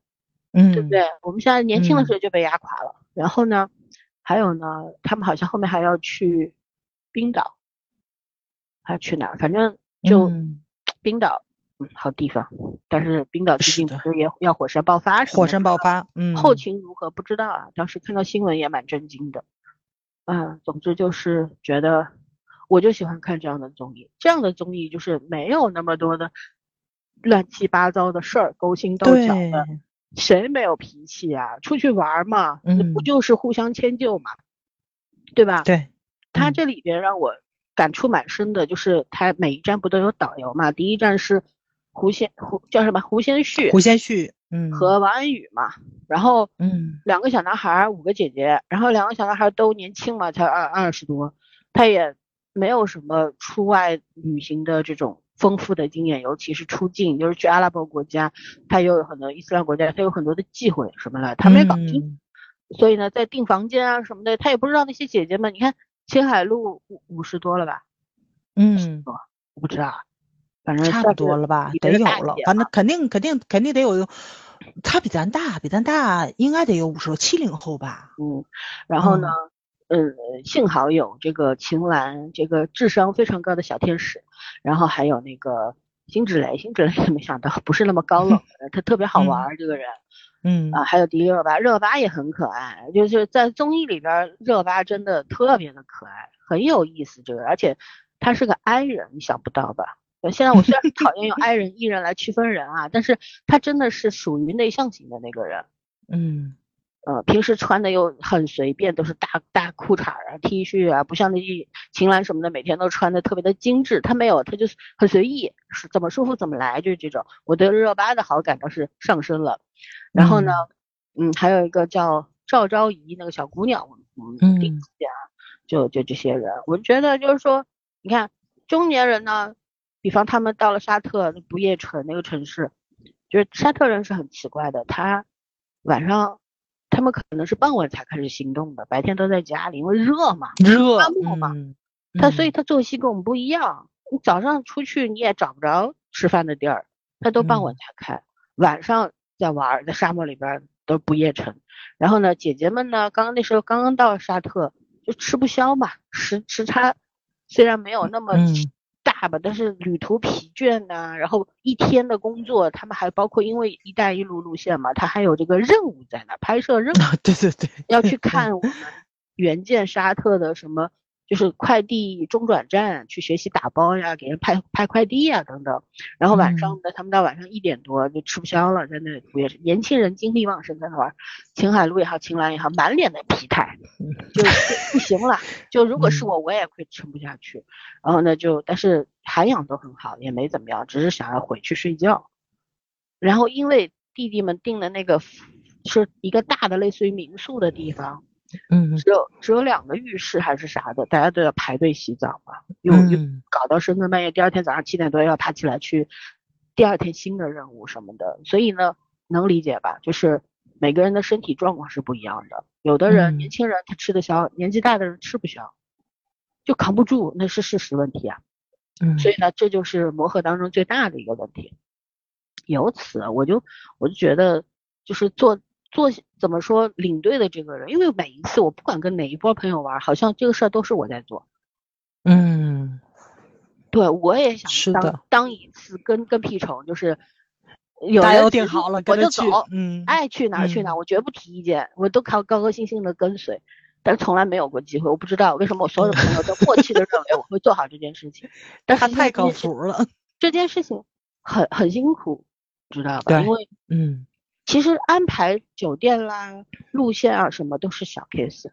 嗯对不对？我们现在年轻的嗯时候就被压垮了。然后呢，还有呢，他们好像后面还要去冰岛，还去哪儿？反正就嗯冰岛，嗯，好地方。但是冰岛最近不是也要火山爆发？火山爆发，嗯后勤如何不知道啊，当时看到新闻也蛮震惊的。嗯，总之就是觉得，我就喜欢看这样的综艺，这样的综艺就是没有那么多的乱七八糟的事儿，勾心斗角的，谁没有脾气啊？出去玩嘛，那不嗯就是互相迁就嘛，对吧？对，嗯。他这里边让我感触蛮深的，就是他每一站不都有导游嘛？第一站是胡先胡叫什么胡先煦胡先煦，嗯。和王安宇嘛，然后嗯。两个小男孩儿，五个姐姐，然后两个小男孩儿都年轻嘛，才二二十多，他也没有什么出外旅行的这种丰富的经验，尤其是出境，就是去阿拉伯国家，他又有很多伊斯兰国家，他有很多的忌讳什么的，他没搞清所以呢，在订房间啊什么的，他也不知道那些姐姐们，你看青海路五五十多了吧，嗯我不知道啊，反正差不多了吧，得有了，反正肯定肯定肯定得有。他比咱大，比咱大，应该得有五十多，七零后吧。嗯，然后呢，嗯，幸好有这个秦岚，这个智商非常高的小天使，然后还有那个辛芷蕾，辛芷蕾 [laughs] 没想到不是那么高冷的，他特别好玩这个人。嗯啊，还有迪丽热巴，热巴也很可爱，就是在综艺里边，热巴真的特别的可爱，很有意思这个，而且他是个 I 人，你想不到吧？现在我虽然讨厌用 I 人、E 人来区分人啊，但是他真的是属于内向型的那个人。嗯，呃，平时穿的又很随便，都是大大裤衩啊、T 恤啊，不像那些秦岚什么的，每天都穿的特别的精致。他没有，他就是很随意，是怎么舒服怎么来，就是这种。我对热巴的好感倒是上升了。然后呢，嗯，还有一个叫赵昭仪那个小姑娘，嗯，顶级啊，就就这些人，我觉得就是说，你看中年人呢。比方他们到了沙特不夜城那个城市，就是沙特人是很奇怪的，他晚上他们可能是傍晚才开始行动的，白天都在家里，因为热嘛，热沙漠嘛，他所以他作息跟我们不一样。你早上出去你也找不着吃饭的地儿，他都傍晚才开，晚上在玩，在沙漠里边都不夜城。然后呢，姐姐们呢，刚刚那时候刚刚到沙特，就吃不消嘛，时时差虽然没有那么。大吧，但是旅途疲倦呐，然后一天的工作，他们还包括因为“一带一路”路线嘛，他还有这个任务在那拍摄任务，[laughs] 对对对，要去看我们原件沙特的什么。就是快递中转站去学习打包呀，给人派派快递呀等等，然后晚上的他们到晚上一点多就吃不消了，在那里也是年轻人精力旺盛在那玩，秦海璐也好，秦岚也好，满脸的疲态，就不行了。[laughs] 就如果是我，我也会撑不下去。然后呢，就但是涵养都很好，也没怎么样，只是想要回去睡觉。然后因为弟弟们订的那个是一个大的类似于民宿的地方。嗯，只有只有两个浴室还是啥的，大家都要排队洗澡嘛，又又搞到深更半夜，第二天早上七点多要爬起来去第二天新的任务什么的，所以呢，能理解吧？就是每个人的身体状况是不一样的，有的人年轻人他吃得消，年纪大的人吃不消，就扛不住，那是事实问题啊。嗯，所以呢，这就是磨合当中最大的一个问题。由此，我就我就觉得，就是做。做怎么说领队的这个人，因为每一次我不管跟哪一波朋友玩，好像这个事儿都是我在做。嗯，对，我也想当当一次跟跟屁虫，就是有人定好了我就走，嗯，爱去哪儿去哪儿，我绝不提意见，我都靠高高兴兴的跟随，但是从来没有过机会，我不知道为什么我所有的朋友都默契的认为我会做好这件事情，[laughs] 但是太靠谱了，这件事情很很辛苦，知道吧？因为嗯。其实安排酒店啦、路线啊什么都是小 case，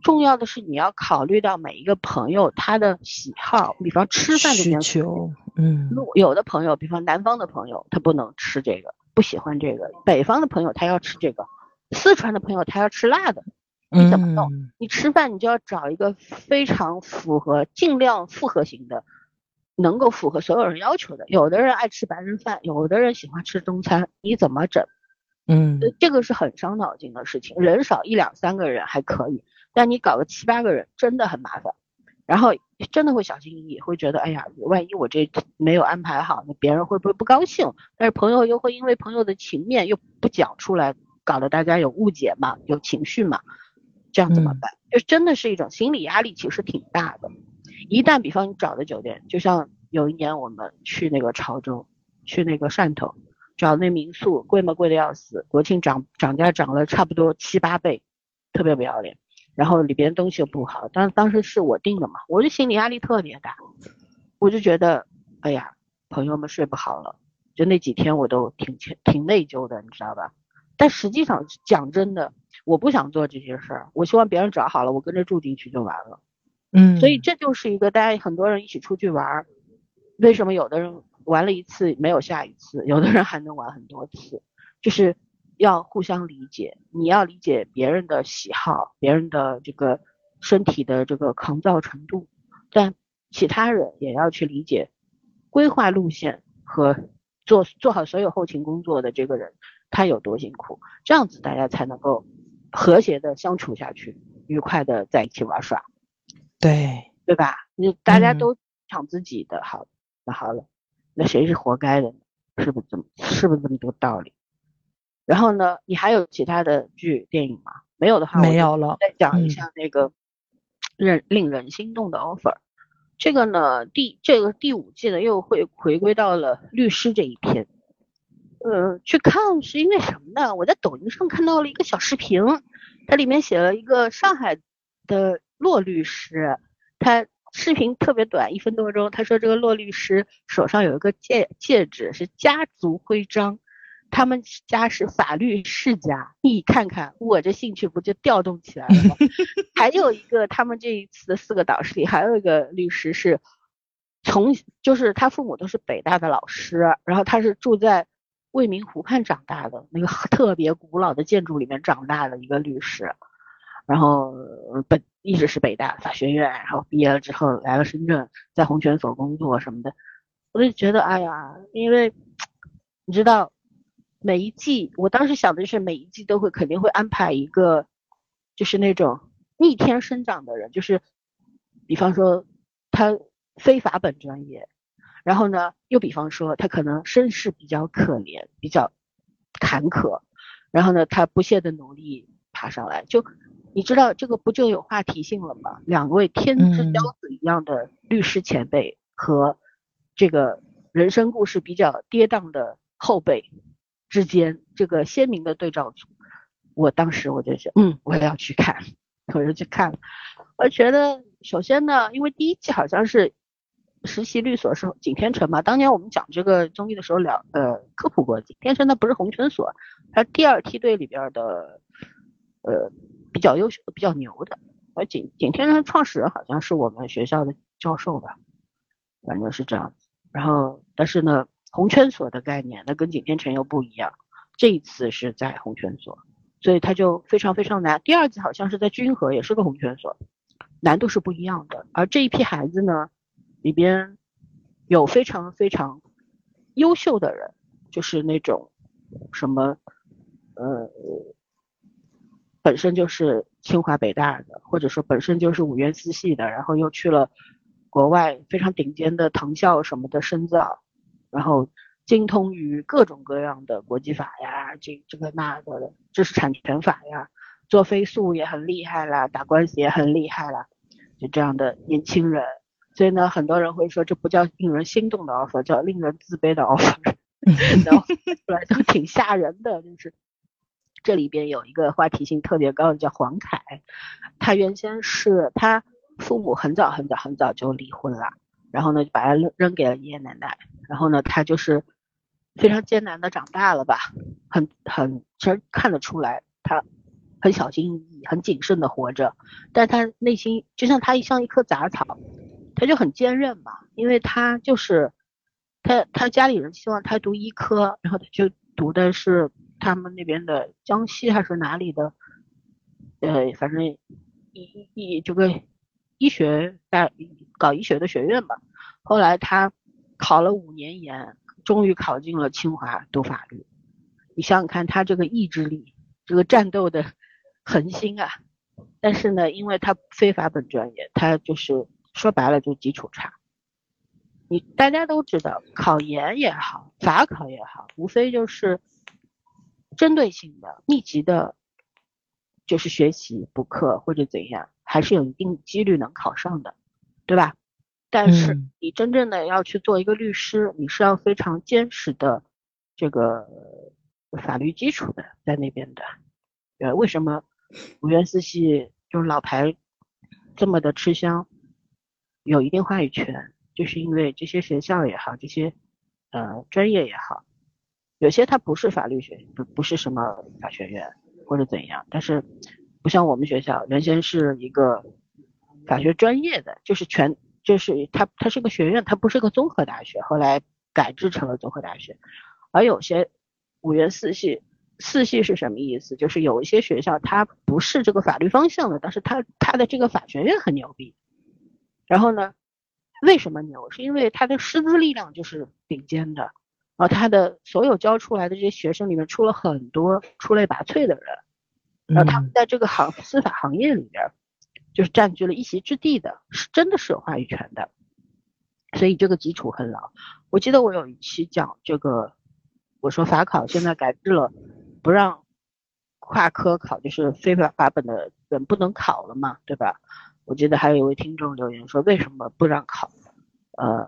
重要的是你要考虑到每一个朋友他的喜好，比方吃饭这件事情，嗯，有的朋友，比方南方的朋友，他不能吃这个，不喜欢这个；北方的朋友他要吃这个，四川的朋友他要吃辣的，你怎么弄？你吃饭你就要找一个非常符合、尽量复合型的。能够符合所有人要求的。有的人爱吃白人饭，有的人喜欢吃中餐，你怎么整？嗯，这个是很伤脑筋的事情。人少一两三个人还可以，但你搞个七八个人真的很麻烦。然后真的会小心翼翼，会觉得哎呀，万一我这没有安排好，那别人会不会不高兴？但是朋友又会因为朋友的情面又不讲出来，搞得大家有误解嘛，有情绪嘛，这样怎么办？就真的是一种心理压力，其实挺大的。一旦比方你找的酒店，就像有一年我们去那个潮州，去那个汕头。找那民宿贵吗？贵的要死，国庆涨涨价涨了差不多七八倍，特别不要脸。然后里边东西又不好，当当时是我订的嘛，我就心理压力特别大，我就觉得，哎呀，朋友们睡不好了，就那几天我都挺挺内疚的，你知道吧？但实际上讲真的，我不想做这些事儿，我希望别人找好了，我跟着住进去就完了。嗯，所以这就是一个大家很多人一起出去玩，为什么有的人？玩了一次没有下一次，有的人还能玩很多次，就是要互相理解。你要理解别人的喜好，别人的这个身体的这个抗造程度，但其他人也要去理解规划路线和做做好所有后勤工作的这个人他有多辛苦，这样子大家才能够和谐的相处下去，愉快的在一起玩耍。对，对吧？你大家都抢自己的，好，那好了。那谁是活该的呢？是不是这么是不是这么多道理？然后呢，你还有其他的剧电影吗？没有的话，没有了。再讲一下那个令令人心动的 offer。这个呢，第这个第五季呢，又会回归到了律师这一篇。呃，去看是因为什么呢？我在抖音上看到了一个小视频，它里面写了一个上海的骆律师，他视频特别短，一分多钟。他说这个骆律师手上有一个戒戒指，是家族徽章。他们家是法律世家，你看看我这兴趣不就调动起来了吗？[laughs] 还有一个，他们这一次的四个导师里，还有一个律师是从就是他父母都是北大的老师，然后他是住在未名湖畔长大的那个特别古老的建筑里面长大的一个律师，然后本一直是北大法学院，然后毕业了之后来了深圳，在红泉所工作什么的，我就觉得哎呀，因为你知道。每一季，我当时想的是每一季都会肯定会安排一个，就是那种逆天生长的人，就是比方说他非法本专业，然后呢，又比方说他可能身世比较可怜，比较坎坷，然后呢，他不懈的努力爬上来，就你知道这个不就有话题性了吗？两位天之骄子一样的律师前辈和这个人生故事比较跌宕的后辈。之间这个鲜明的对照组，我当时我就觉得，嗯，我也要去看，我就去看了。我觉得首先呢，因为第一季好像是实习律所是景天成嘛，当年我们讲这个综艺的时候聊，呃，科普过景天成，那不是红圈所，他第二梯队里边的，呃，比较优秀、比较牛的。而景景天的创始人好像是我们学校的教授吧，反正是这样子。然后，但是呢。红圈所的概念，那跟景天城又不一样。这一次是在红圈所，所以它就非常非常难。第二季好像是在君和，也是个红圈所，难度是不一样的。而这一批孩子呢，里边有非常非常优秀的人，就是那种什么，呃，本身就是清华北大的，或者说本身就是五院四系的，然后又去了国外非常顶尖的藤校什么的深造。然后精通于各种各样的国际法呀，这这个那个的知识产权法呀，做飞速也很厉害啦，打官司也很厉害啦，就这样的年轻人。所以呢，很多人会说这不叫令人心动的 offer，叫令人自卑的 offer，[laughs] 然后出来都挺吓人的。就是这里边有一个话题性特别高的叫黄凯，他原先是他父母很早很早很早就离婚了。然后呢，就把他扔扔给了爷爷奶奶。然后呢，他就是非常艰难的长大了吧，很很其实看得出来，他很小心翼翼、很谨慎的活着。但他内心就像他一像一棵杂草，他就很坚韧嘛。因为他就是他他家里人希望他读医科，然后他就读的是他们那边的江西还是哪里的，呃，反正医医这个。医学大搞医学的学院吧，后来他考了五年研，终于考进了清华读法律。你想想看，他这个意志力，这个战斗的恒心啊！但是呢，因为他非法本专业，他就是说白了就基础差。你大家都知道，考研也好，法考也好，无非就是针对性的、密集的，就是学习补课或者怎样。还是有一定几率能考上的，对吧？但是你真正的要去做一个律师，你是要非常坚实的这个法律基础的，在那边的。呃，为什么五院四系就是老牌这么的吃香，有一定话语权？就是因为这些学校也好，这些呃专业也好，有些它不是法律学，不不是什么法学院或者怎样，但是。不像我们学校原先是一个法学专业的，就是全就是它它是个学院，它不是个综合大学，后来改制成了综合大学。而有些五院四系，四系是什么意思？就是有一些学校它不是这个法律方向的，但是它它的这个法学院很牛逼。然后呢，为什么牛？是因为它的师资力量就是顶尖的，然后它的所有教出来的这些学生里面出了很多出类拔萃的人。然后他们在这个行司法行业里边，就是占据了一席之地的，是真的是有话语权的。所以这个基础很牢。我记得我有一期讲这个，我说法考现在改制了，不让跨科考，就是非法法本的人不能考了嘛，对吧？我记得还有一位听众留言说，为什么不让考？呃，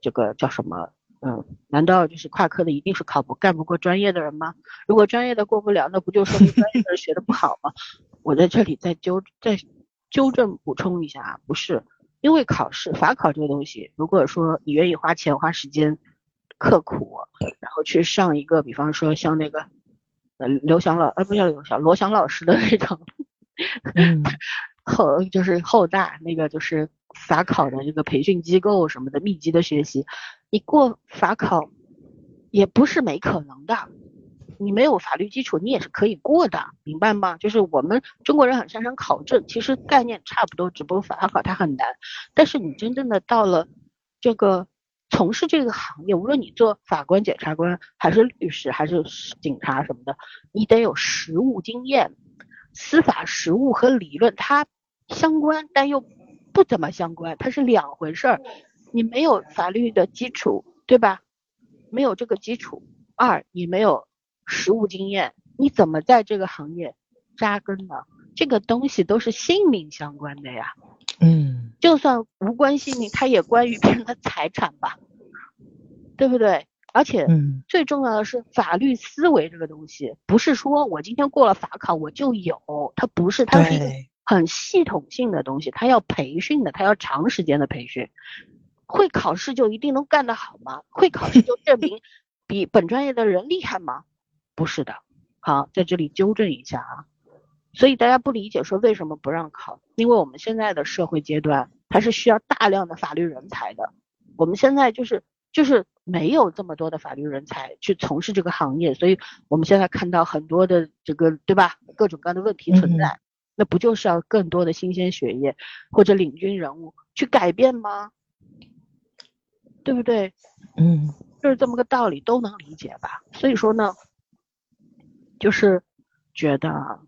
这个叫什么？嗯，难道就是跨科的一定是考不干不过专业的人吗？如果专业的过不了，那不就说明专业的人学的不好吗？[laughs] 我在这里再纠再纠正补充一下啊，不是，因为考试法考这个东西，如果说你愿意花钱花时间刻苦，然后去上一个，比方说像那个呃刘翔老呃不叫刘翔罗翔老师的那种，[laughs] 后就是后大那个就是法考的这个培训机构什么的密集的学习。你过法考也不是没可能的，你没有法律基础，你也是可以过的，明白吗？就是我们中国人很擅长考证，其实概念差不多，只不过法考它很难。但是你真正的到了这个从事这个行业，无论你做法官、检察官，还是律师，还是警察什么的，你得有实务经验。司法实务和理论它相关，但又不怎么相关，它是两回事儿。你没有法律的基础，对吧？没有这个基础。二，你没有实务经验，你怎么在这个行业扎根呢？这个东西都是性命相关的呀。嗯，就算无关性命，它也关于别人的财产吧，对不对？而且，最重要的是法律思维这个东西，不是说我今天过了法考我就有，它不是，它是一个很系统性的东西，他要培训的，他要长时间的培训。会考试就一定能干得好吗？会考试就证明比本专业的人厉害吗？不是的。好，在这里纠正一下啊。所以大家不理解说为什么不让考，因为我们现在的社会阶段它是需要大量的法律人才的。我们现在就是就是没有这么多的法律人才去从事这个行业，所以我们现在看到很多的这个对吧？各种各样的问题存在，那不就是要更多的新鲜血液或者领军人物去改变吗？对不对？嗯，就是这么个道理，都能理解吧？所以说呢，就是觉得啊，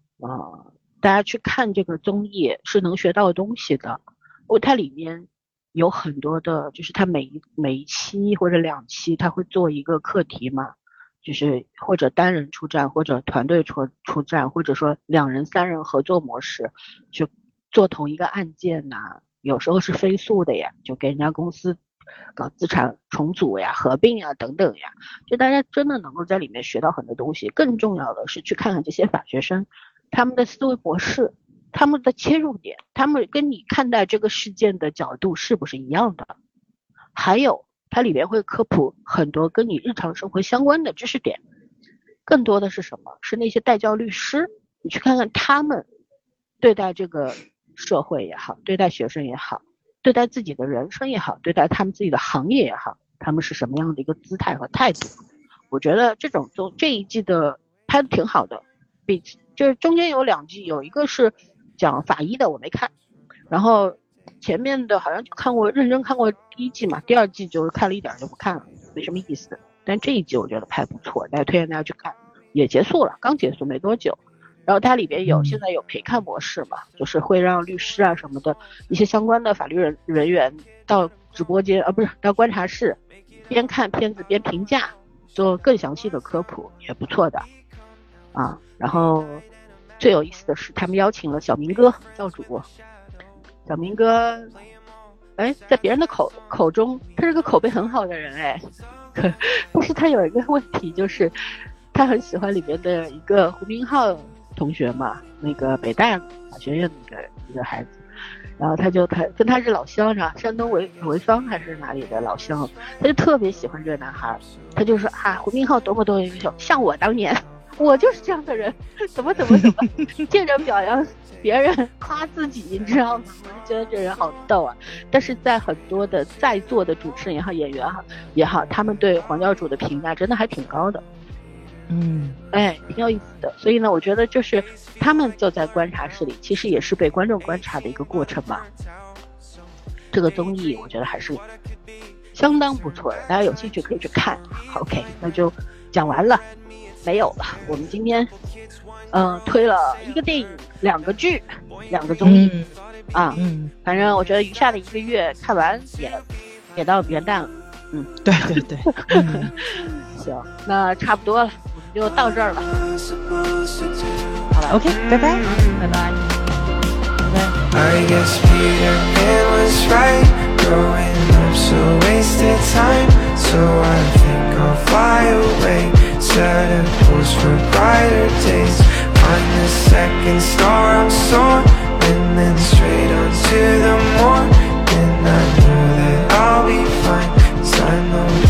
大家去看这个综艺是能学到东西的。因为它里面有很多的，就是它每一每一期或者两期，它会做一个课题嘛，就是或者单人出战，或者团队出出战，或者说两人、三人合作模式，去做同一个案件呐。有时候是飞速的呀，就给人家公司。搞资产重组呀、合并呀等等呀，就大家真的能够在里面学到很多东西。更重要的是去看看这些法学生，他们的思维模式、他们的切入点、他们跟你看待这个事件的角度是不是一样的？还有，它里面会科普很多跟你日常生活相关的知识点。更多的是什么？是那些代教律师，你去看看他们对待这个社会也好，对待学生也好。对待自己的人生也好，对待他们自己的行业也好，他们是什么样的一个姿态和态度？我觉得这种中这一季的拍的挺好的，比就是中间有两季，有一个是讲法医的，我没看，然后前面的好像就看过认真看过第一季嘛，第二季就是看了一点就不看了，没什么意思。但这一季我觉得拍不错，大家推荐大家去看，也结束了，刚结束没多久。然后它里边有现在有陪看模式嘛，就是会让律师啊什么的一些相关的法律人人员到直播间啊，不是到观察室，边看片子边评价，做更详细的科普，也不错的啊。然后最有意思的是，他们邀请了小明哥教主，小明哥，哎，在别人的口口中，他是个口碑很好的人哎，[laughs] 但是他有一个问题，就是他很喜欢里面的一个胡明浩。同学嘛，那个北大法学院的一个一个孩子，然后他就他跟他是老乡是吧？山东潍潍坊还是哪里的老乡？他就特别喜欢这个男孩，他就说啊，胡明浩多么多么优秀，像我当年，[laughs] 我就是这样的人，[laughs] 怎么怎么怎么，见人表扬别人 [laughs] 夸自己，你知道吗？[laughs] 我就觉得这人好逗啊。但是在很多的在座的主持人也好，演员哈也好，他们对黄教主的评价真的还挺高的。嗯，哎，挺有意思的。所以呢，我觉得就是他们坐在观察室里，其实也是被观众观察的一个过程吧。这个综艺我觉得还是相当不错的，大家有兴趣可以去看。OK，那就讲完了，没有了。我们今天嗯推了一个电影，两个剧，两个综艺啊。嗯，反正我觉得余下的一个月看完也也到元旦了。嗯，对对对。[laughs] 嗯，行，那差不多了，我们就到这儿了。好了，OK，拜拜，拜拜。I guess Peter Pan was right Growing up so wasted time So I think I'll fly away Course for brighter days. Find the second star I'm soaring And then straight on to the morn And I know that I'll be fine. Cause I know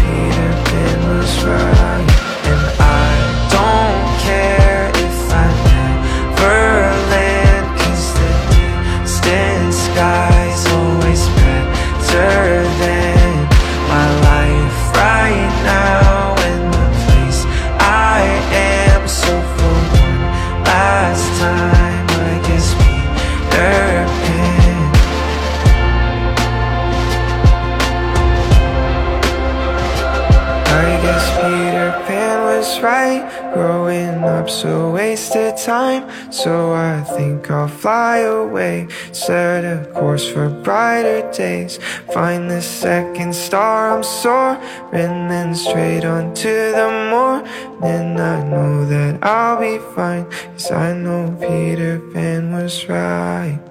wasted time So I think I'll fly away. Set a course for brighter days. Find the second star I'm soaring Then straight on to the morning. I know that I'll be fine Cause I know Peter Pan was right